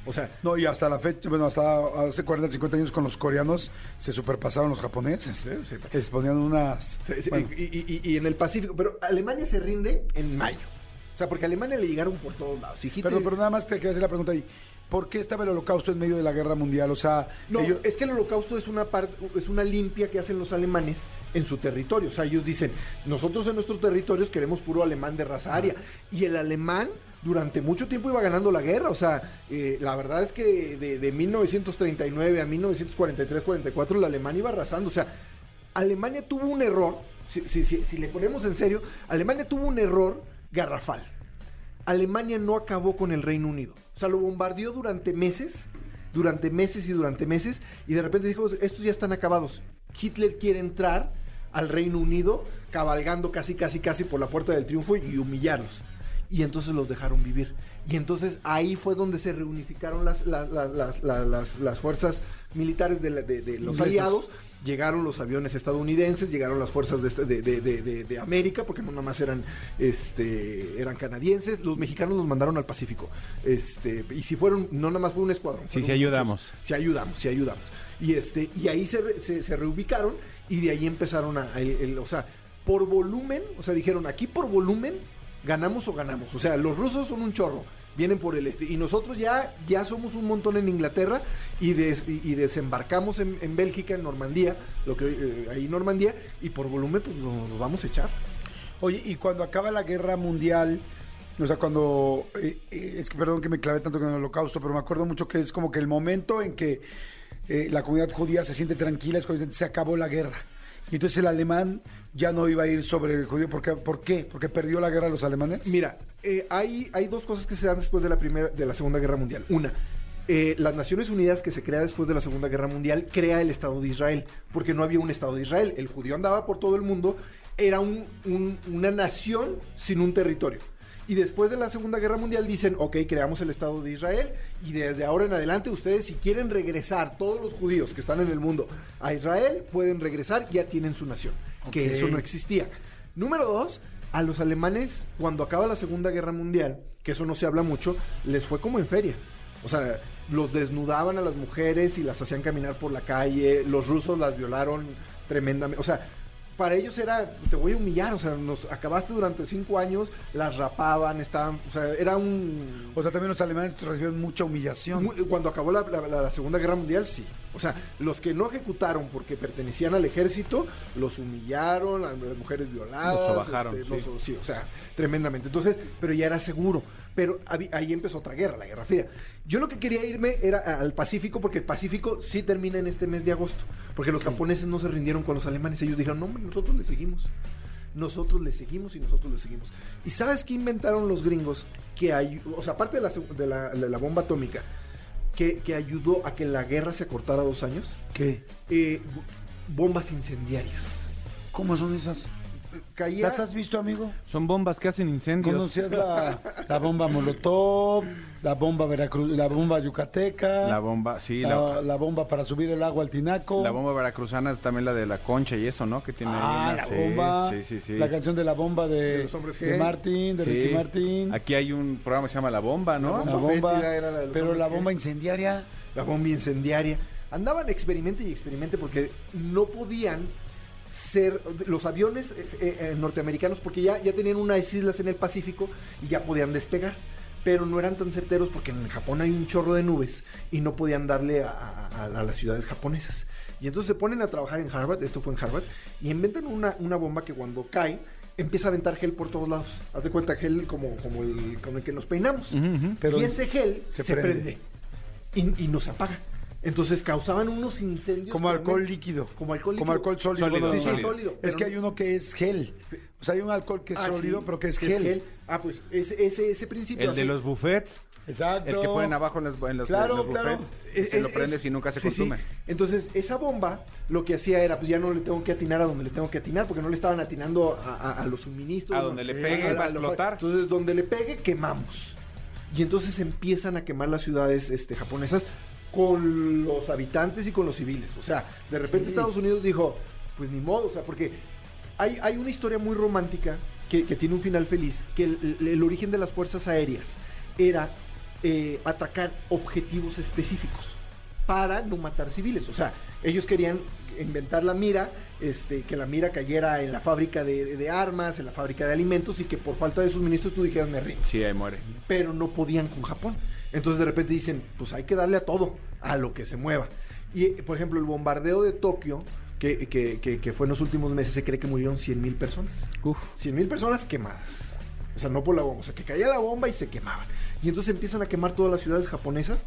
O sea, No, y hasta la fecha, bueno, hasta hace 40, 50 años con los coreanos se superpasaron los japoneses. Sí, sí. Les ponían unas... Sí, sí, bueno, y, y- y- y en el Pacífico. Pero Alemania se rinde en mayo. O sea, porque a Alemania le llegaron por todos lados. Hitler- Pero, pero nada más te quería hacer la pregunta ahí. ¿Por qué estaba el holocausto en medio de la guerra mundial? O sea, No, ellos- es que el holocausto es una parte, es una limpia que hacen los alemanes en su territorio. O sea, ellos dicen, nosotros en nuestros territorios queremos puro alemán de raza aria. Y el alemán durante mucho tiempo iba ganando la guerra. O sea, eh, la verdad es que de, de 1939 a 1943-44 el alemán iba arrasando. O sea, Alemania tuvo un error, si- si le ponemos en serio, Alemania tuvo un error garrafal. Alemania no acabó con el Reino Unido. O sea, lo bombardeó durante meses, durante meses y durante meses, y de repente dijo, estos ya están acabados. Hitler quiere entrar al Reino Unido cabalgando casi, casi, casi por la puerta del triunfo y humillarlos. Y entonces los dejaron vivir. Y entonces ahí fue donde se reunificaron las, las, las, las- las- fuerzas militares de, la- de- de los aliados llegaron los aviones estadounidenses, llegaron las fuerzas de, este- de, de- de- de- de América, porque no nada más eran, este, eran canadienses, los mexicanos los mandaron al Pacífico. Este, y si fueron, no nada más fue un escuadrón. Sí, sí ayudamos. Sí ayudamos, sí ayudamos. Y este, y ahí se, se, se reubicaron y de ahí empezaron a, a- el- o sea, por volumen, o sea, dijeron aquí por volumen ganamos o ganamos. O sea, los rusos son un chorro, vienen por el este y nosotros ya ya somos un montón en Inglaterra y, des- y, desembarcamos en, Bélgica, en Normandía, lo que eh, ahí Normandía y por volumen pues nos, nos vamos a echar. Oye, y cuando acaba la guerra mundial, o sea, cuando. eh, eh, es que perdón que me clavé tanto con el holocausto, pero me acuerdo mucho que es como que el momento en que eh, la comunidad judía se siente tranquila es cuando se acabó la guerra. Y entonces el alemán ya no iba a ir sobre el judío. ¿Por qué? ¿Por qué? ¿Porque perdió la guerra los alemanes? Mira, eh, hay, hay dos cosas que se dan después de la primera, de la Segunda Guerra Mundial. Una, eh, las Naciones Unidas que se crea después de la Segunda Guerra Mundial crea el Estado de Israel, porque no había un Estado de Israel. El judío andaba por todo el mundo, era un- una nación sin un territorio. Y después de la Segunda Guerra Mundial dicen, ok, creamos el Estado de Israel y desde ahora en adelante ustedes si quieren regresar, todos los judíos que están en el mundo, a Israel, pueden regresar, ya tienen su nación. Que eso no existía. Número dos, a los alemanes, cuando acaba la Segunda Guerra Mundial, que eso no se habla mucho, les fue como en feria. O sea, los desnudaban a las mujeres y las hacían caminar por la calle, los rusos las violaron tremendamente. O sea, para ellos era, te voy a humillar, o sea, nos acabaste durante cinco años, las rapaban, estaban, o sea, era un... O sea, también los alemanes recibieron mucha humillación. Cuando acabó la, la- la Segunda Guerra Mundial, sí. O sea, los que no ejecutaron porque pertenecían al ejército, los humillaron, a las mujeres violadas. Los este, sí. los- sí, o sea, tremendamente. Entonces, pero ya era seguro. Pero ahí empezó otra guerra, la Guerra Fría. Yo lo que quería irme era al Pacífico, porque el Pacífico sí termina en este mes de agosto. Porque los japoneses no se rindieron con los alemanes. Ellos dijeron, no, nosotros le seguimos. Nosotros le seguimos y nosotros le seguimos. ¿Y sabes qué inventaron los gringos? Que hay, o sea, aparte de la, seg- de la- de la bomba atómica, que, que ayudó a que la guerra se acortara dos años, ¿Qué? eh, bombas incendiarias. ¿Cómo son esas? Caía, ¿Las has visto, amigo? Son bombas que hacen incendios. ¿Conocías la, la bomba Molotov, la bomba Veracruz, la bomba Yucateca? La bomba, sí, la, la, la bomba para subir el agua al tinaco. la bomba veracruzana es también la de la concha y eso, ¿no? Que tiene ahí Ah, una- la sí, bomba. Sí, sí, sí. La canción de la bomba de, De los hombres de. Martín, de Sí. Ricky Martín. Aquí hay un programa que se llama La Bomba, ¿no? La la bomba era la de los pero la bomba incendiaria. la bomba incendiaria. Andaban experimente y experimente porque no podían ser los aviones eh, eh, eh, norteamericanos porque ya, ya tenían unas islas en el Pacífico y ya podían despegar. Pero no eran tan certeros porque en Japón hay un chorro de nubes y no podían darle a, a- a las ciudades japonesas. Y entonces se ponen a trabajar en Harvard, esto fue en Harvard, y inventan una, una bomba que cuando cae empieza a aventar gel por todos lados. Haz de cuenta gel como, como el con el que nos peinamos. Pero y ese gel se se, prende. prende, y, y no se apaga. Entonces causaban unos incendios. Como alcohol líquido. Como alcohol líquido. Como alcohol sólido. Sólido, Sí, sí, sólido. sólido. Es que no- hay uno que es gel. O sea, hay un alcohol que es Ah, sólido, sí, pero que es gel. Ah, pues ese, ese, ese principio. El de los buffets, Exacto. el que ponen abajo en los, en los- Claro, en los claro. buffets, Es- se lo es- prendes es- y nunca se sí, sí. consume. Entonces, esa bomba lo que hacía era, pues ya no le tengo que atinar a donde le tengo que atinar, porque no le estaban atinando a, a- a los suministros. A ¿no? donde le pegue, va a explotar. Entonces, donde le pegue, quemamos. Y entonces empiezan a quemar las ciudades este, japonesas con los habitantes y con los civiles. O sea, de repente Estados Unidos dijo, pues ni modo, o sea, porque hay, hay una historia muy romántica que, que tiene un final feliz, que el, el- el origen de las fuerzas aéreas era eh, atacar objetivos específicos para no matar civiles. O sea, ellos querían inventar la mira, este, que la mira cayera en la fábrica de, de armas, en la fábrica de alimentos y que por falta de suministros tú dijeras me rindo Sí, ahí muere. pero no podían con Japón. Entonces de repente dicen, pues hay que darle a todo, a lo que se mueva. Y por ejemplo, el bombardeo de Tokio, que, que- que- que fue en los últimos meses, se cree que murieron 100 mil personas. Uf. 100 mil personas quemadas. O sea, no por la bomba, o sea, que caía la bomba y se quemaban. Y entonces empiezan a quemar todas las ciudades japonesas.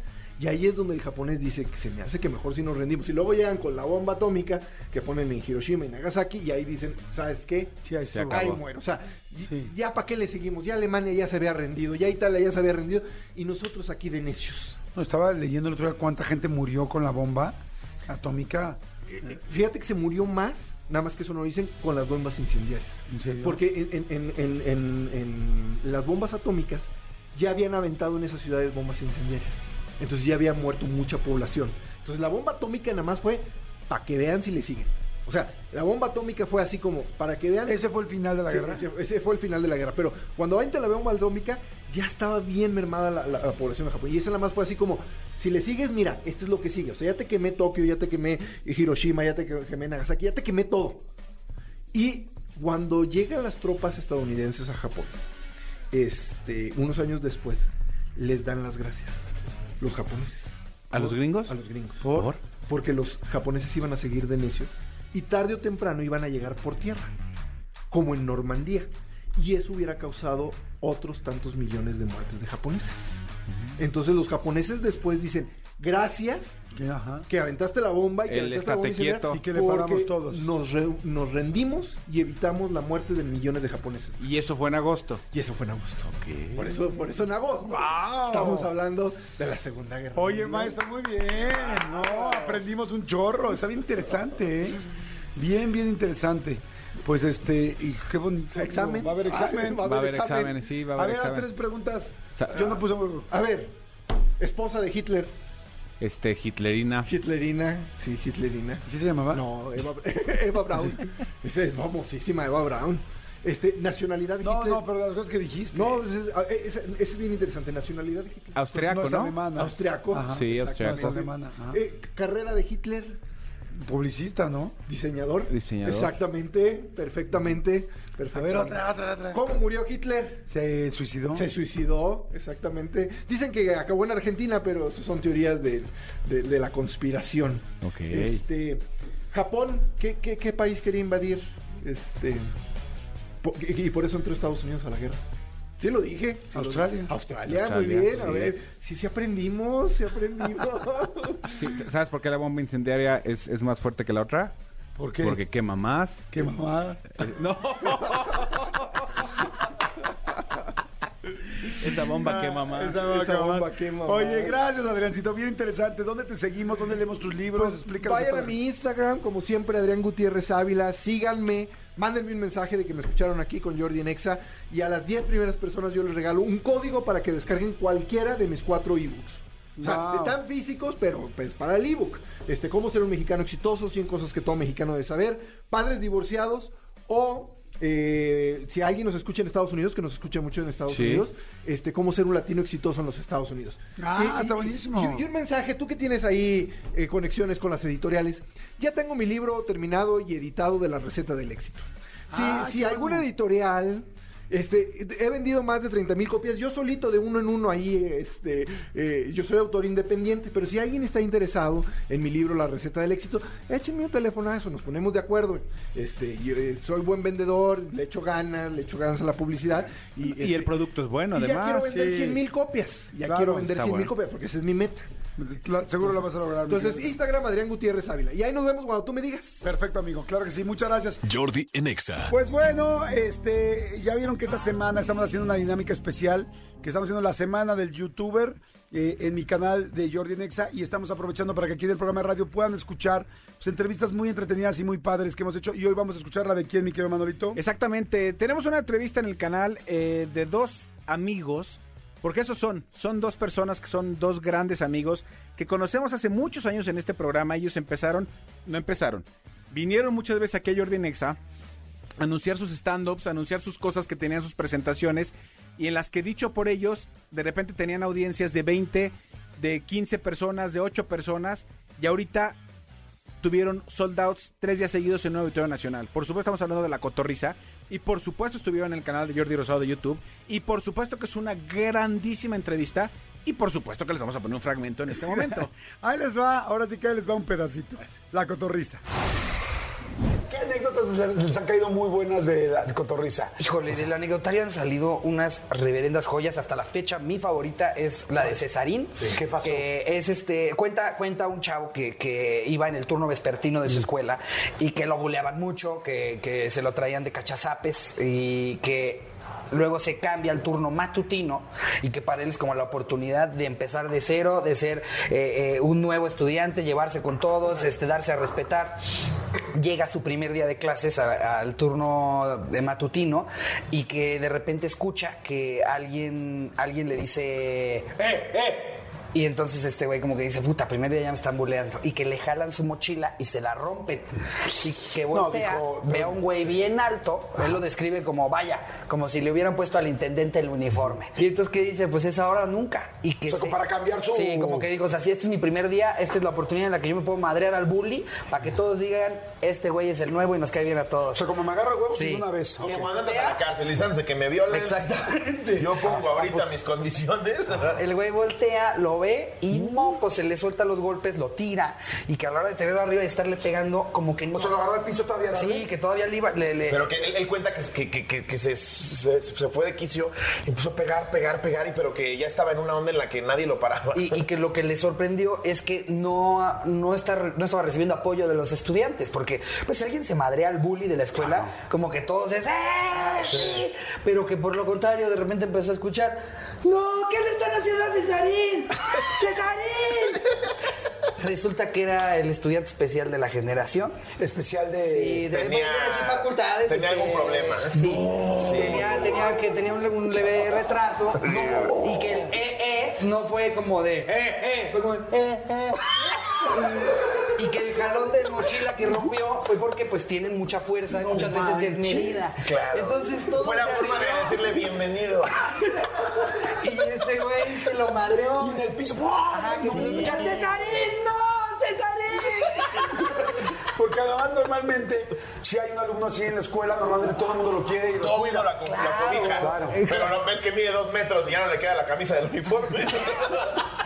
Y ahí es donde el japonés dice que se me hace que mejor si nos rendimos. Y luego llegan con la bomba atómica que ponen en Hiroshima y Nagasaki. Y ahí dicen, ¿sabes qué? Sí, ahí Se acabó. Muero. O sea, Sí. ya para qué le seguimos. Ya Alemania ya se había rendido, ya Italia ya se había rendido. Y nosotros aquí de necios. No, estaba leyendo el otro día cuánta gente murió con la bomba atómica. Eh, Fíjate que se murió más, nada más que eso no lo dicen, con las bombas incendiarias. ¿En serio? Porque en, en- en- en- en- en las bombas atómicas ya habían aventado en esas ciudades bombas incendiarias. Entonces ya había muerto mucha población. Entonces la bomba atómica nada más fue para que vean si le siguen. O sea, la bomba atómica fue así como, para que vean... Ese fue el final de la Sí, guerra. Ese, ese fue el final de la guerra. Pero cuando va la bomba atómica, ya estaba bien mermada la, la- la población de Japón. Y esa nada más fue así como, si le sigues, mira, esto es lo que sigue. O sea, ya te quemé Tokio, ya te quemé Hiroshima, ya te quemé Nagasaki, ya te quemé todo. Y cuando llegan las tropas estadounidenses a Japón, este, unos años después, les dan las gracias. Los japoneses. ¿A los gringos? A los gringos. ¿Por? Porque los japoneses iban a seguir de necios y tarde o temprano iban a llegar por tierra, como en Normandía. Y eso hubiera causado otros tantos millones de muertes de japoneses. Entonces los japoneses después dicen, gracias Que, ajá. que aventaste la bomba y que El aventaste la bomba estate incendiaria quieto. Y que le paramos todos. Nos, re- nos rendimos y evitamos la muerte de millones de japoneses. Y eso fue en agosto. Y eso fue en agosto. Ok. Por eso, por eso en agosto. ¡Wow! Estamos hablando de la Segunda Guerra. Oye, maestro, muy bien. No, aprendimos un chorro. Está bien interesante, ¿eh? Bien, bien interesante. Pues este, y qué bonito. Examen. Va a haber examen. Va a haber examen. sí, va a A haber ver, las tres preguntas. Yo no puse huevo. A ver, esposa de Hitler, Este, Hitlerina. Hitlerina, sí, Hitlerina. ¿Sí se llamaba? No, Eva, Eva Braun. Esa es famosísima Eva Braun. Este, nacionalidad de No, Hitler. no, pero las cosas que dijiste. No, ese es, ah, ese es bien interesante. Nacionalidad de Hitler. Austriaco, no es ¿no? alemana. Austriaco. Ajá. Sí, Exactamente. austriaco. Es alemana, ajá. Eh, carrera de Hitler, Publicista, ¿no? diseñador. Diseñador. Exactamente, perfectamente. A perfectamente. ver, otra, otra, otra. ¿Cómo murió Hitler? Se suicidó. Se suicidó, exactamente. Dicen que acabó en Argentina, pero eso son teorías de, de- de la conspiración. Ok. Este, Japón, ¿qué, qué, qué país quería invadir? Este, y por eso entró Estados Unidos a la guerra. Sí lo dije. sí lo Australia. Australia, muy Australia, bien. A ver, sí, sí aprendimos, sí aprendimos. Sí, ¿Sabes por qué la bomba incendiaria es, es más fuerte que la otra? ¿Por qué? Porque quema más. Qué mamada. No. Esa bomba quema más. Esa bomba Esa quema bomba más. quema Oye, más. gracias, Adriancito. Bien interesante. ¿Dónde te seguimos? ¿Dónde leemos tus libros? Explícanos. Vayan a mi Instagram, como siempre, Adrián Gutiérrez Ávila. Síganme, mándenme un mensaje de que me escucharon aquí con Jordi en Exa. Y a las 10 primeras personas yo les regalo un código para que descarguen cualquiera de mis cuatro ebooks. O sea, están físicos, pero pues para el ebook. Este, cómo ser un mexicano exitoso, 100 cosas que todo mexicano debe saber, padres divorciados o eh, si alguien nos escucha en Estados Unidos, que nos escucha mucho en Estados Sí. Unidos, este, cómo ser un latino exitoso en los Estados Unidos. Ah, está buenísimo. y- y un mensaje, tú que tienes ahí eh, conexiones con las editoriales, ya tengo mi libro terminado y editado de la receta del éxito. Si, Ah, si alguna bueno. editorial, este, he vendido más de 30 mil copias, yo solito de uno en uno ahí, este, eh, yo soy autor independiente, pero si alguien está interesado en mi libro La receta del éxito, échenme un telefonazo, nos ponemos de acuerdo. Este, yo, eh, soy buen vendedor, le echo ganas, le echo ganas a la publicidad. Y, Y el este, producto es bueno, y ya además. quiero vender sí. 100 mil copias. Ya Claro, quiero vender está 100 mil bueno. copias porque esa es mi meta. La- seguro lo vas a lograr. Entonces. Instagram Adrián Gutiérrez Ávila. Y ahí nos vemos cuando tú me digas. Perfecto, amigo. Claro que sí. Muchas gracias. Jordi en Exa. Pues bueno, este, ya vieron que esta semana estamos haciendo una dinámica especial, que estamos haciendo la semana del youtuber eh, en mi canal de Jordi Nexa y estamos aprovechando para que aquí en el programa de radio puedan escuchar pues, entrevistas muy entretenidas y muy padres que hemos hecho y hoy vamos a escuchar la de quién, mi querido Manolito. Exactamente. Tenemos una entrevista en el canal eh, de dos amigos. Porque esos son, son dos personas que son dos grandes amigos que conocemos hace muchos años en este programa. Ellos empezaron, no empezaron, vinieron muchas veces aquí a Jordi Nexa a anunciar sus stand-ups, anunciar sus cosas que tenían sus presentaciones y en las que dicho por ellos, de repente tenían audiencias de 20, de 15 personas, de 8 personas y ahorita tuvieron sold outs tres días seguidos en un auditorio nacional. Por supuesto estamos hablando de la cotorriza y por supuesto estuvieron en el canal de Jordi Rosado de YouTube y por supuesto que es una grandísima entrevista y por supuesto que les vamos a poner un fragmento en este momento. Ahí les va, ahora sí que ahí les va un pedacito. La cotorriza. ¿Qué anécdotas les, han caído muy buenas de la cotorriza? Híjole, del anecdotario han salido unas reverendas joyas. Hasta la fecha, mi favorita es la de Cesarín. ¿Qué pasó? Que es este. Cuenta, cuenta un chavo que, que iba en el turno vespertino de su escuela y que lo buleaban mucho, que, que se lo traían de cachazapes y que. Luego se cambia al turno matutino y que para él es como la oportunidad de empezar de cero, de ser eh, eh, un nuevo estudiante, llevarse con todos, este, darse a respetar. Llega su primer día de clases al turno de matutino y que de repente escucha que alguien, alguien le dice, ¡eh, eh! Y entonces este güey como que dice, puta, primer día ya me están buleando. Y que le jalan su mochila y se la rompen. Y que voltea, dijo, ve a un güey bien alto, él lo describe como, vaya, como si le hubieran puesto al intendente el uniforme. Y entonces que dice, pues es ahora o nunca. Y que O sea, como para cambiar su- Sí, como que digo, o sea, si este es mi primer día, esta es la oportunidad en la que yo me puedo madrear al bully para que todos digan, este güey es el nuevo y nos cae bien a O todos. sea, como me agarra huevos Sí. una vez. Que Como a la cárcel y antes de que me violen. Exactamente. Yo pongo ahorita mis condiciones. El güey voltea, lo ve y moco, se le suelta los golpes, lo tira. Y que a la hora de tenerlo arriba y estarle pegando, como que no. O sea, lo agarró al piso todavía. Sí, que todavía le iba. Le, le- Pero que él, él cuenta que, que, que- se, se, se fue de quicio, empezó a pegar, pegar, pegar, y pero que ya estaba en una onda en la que nadie lo paraba. Y, y que lo que le sorprendió es que no, no, está, no estaba recibiendo apoyo de los estudiantes, porque pues si alguien se madrea al bully de la escuela, como que todos es ¡Eh, sí! pero que por lo contrario de repente empezó a escuchar ¡No! ¿Qué le están haciendo a Cesarín? ¡Cesarín! Resulta que era el estudiante especial de la generación. Especial de. Sí, de, tenía- de sus facultades. tenía algún problema. Sí, Tenía, tenía que tenía un, un leve retraso y que el eh, eh no fue como de eh, eh, fue como de eh, eh. Y que el jalón de mochila que rompió fue porque pues tienen mucha fuerza y muchas veces desmedida. Claro. Entonces todo Fue la forma de decirle bienvenido. Y este güey se lo madreó. Y en el piso. Ajá, que empezó a escuchar, ¡Cesarín, no! ¡Cesarín! Porque además, normalmente, si hay un alumno así en la escuela, normalmente todo el mundo lo quiere y lo Todo cuida. mundo la, co- la cobija. claro. Pero no ves que mide dos metros y ya no le queda la camisa del uniforme.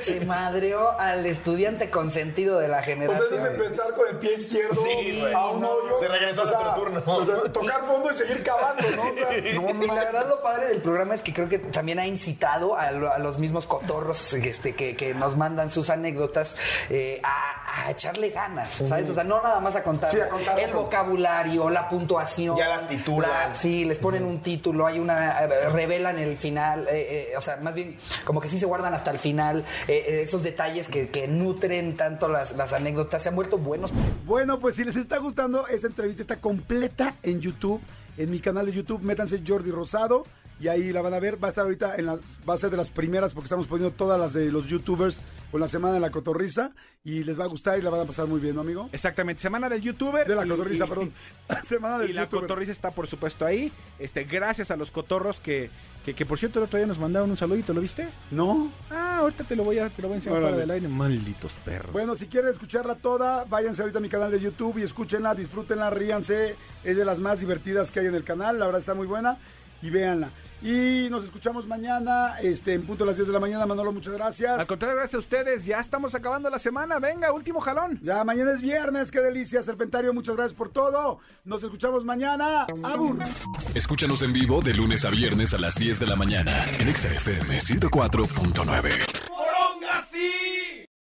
Se madreó al estudiante consentido de la O sea, generación. eso es empezar con el pie izquierdo Sí, a un hoyo. Se regresó O sea, otro turno. O sea, tocar fondo y seguir cavando, ¿no? O sea, Y la verdad lo padre del programa es que creo que también ha incitado a, lo- a los mismos cotorros este, que, que nos mandan sus anécdotas eh, a, a echarle ganas, ¿sabes? O sea, no nada más a contar Sí, a contar, el a vocabulario, la puntuación. Ya las titulan. la- sí, les ponen un título, hay una... eh, revelan el final, eh, eh, o sea, más bien como que sí se guardan hasta el final eh, eh, esos detalles que, nutren tanto las, las anécdotas, se han vuelto buenos. Bueno, pues si les está gustando, esta entrevista está completa en YouTube. En mi canal de YouTube, métanse Jordi Rosado y ahí la van a ver. Va a estar ahorita en la, va a ser de las primeras porque estamos poniendo todas las de los YouTubers con la semana de la cotorriza y les va a gustar y la van a pasar muy bien, ¿no, amigo? Exactamente, semana del youtuber. De la y- cotorriza, y- perdón. semana del Y la YouTuber. cotorriza está, por supuesto, ahí. Este, gracias a los cotorros que, que, que, por cierto, el otro día nos mandaron un saludito, ¿lo viste? ¿No? Ah, ahorita te lo voy a, te lo voy a enseñar fuera del aire. Malditos perros. Bueno, si quieren escucharla toda, váyanse ahorita a mi canal de YouTube y escúchenla, disfrútenla, ríanse. Es de las más divertidas que hay en el canal, la verdad está muy buena y véanla. Y nos escuchamos mañana, este, en punto a las 10 de la mañana. Manolo, muchas gracias. Al contrario, gracias a ustedes. Ya estamos acabando la semana. Venga, último jalón. Ya, mañana es viernes, qué delicia, Serpentario, muchas gracias por todo. Nos escuchamos mañana. Abur. Escúchanos en vivo de lunes a viernes a las 10 de la mañana en Exa FM 104.9.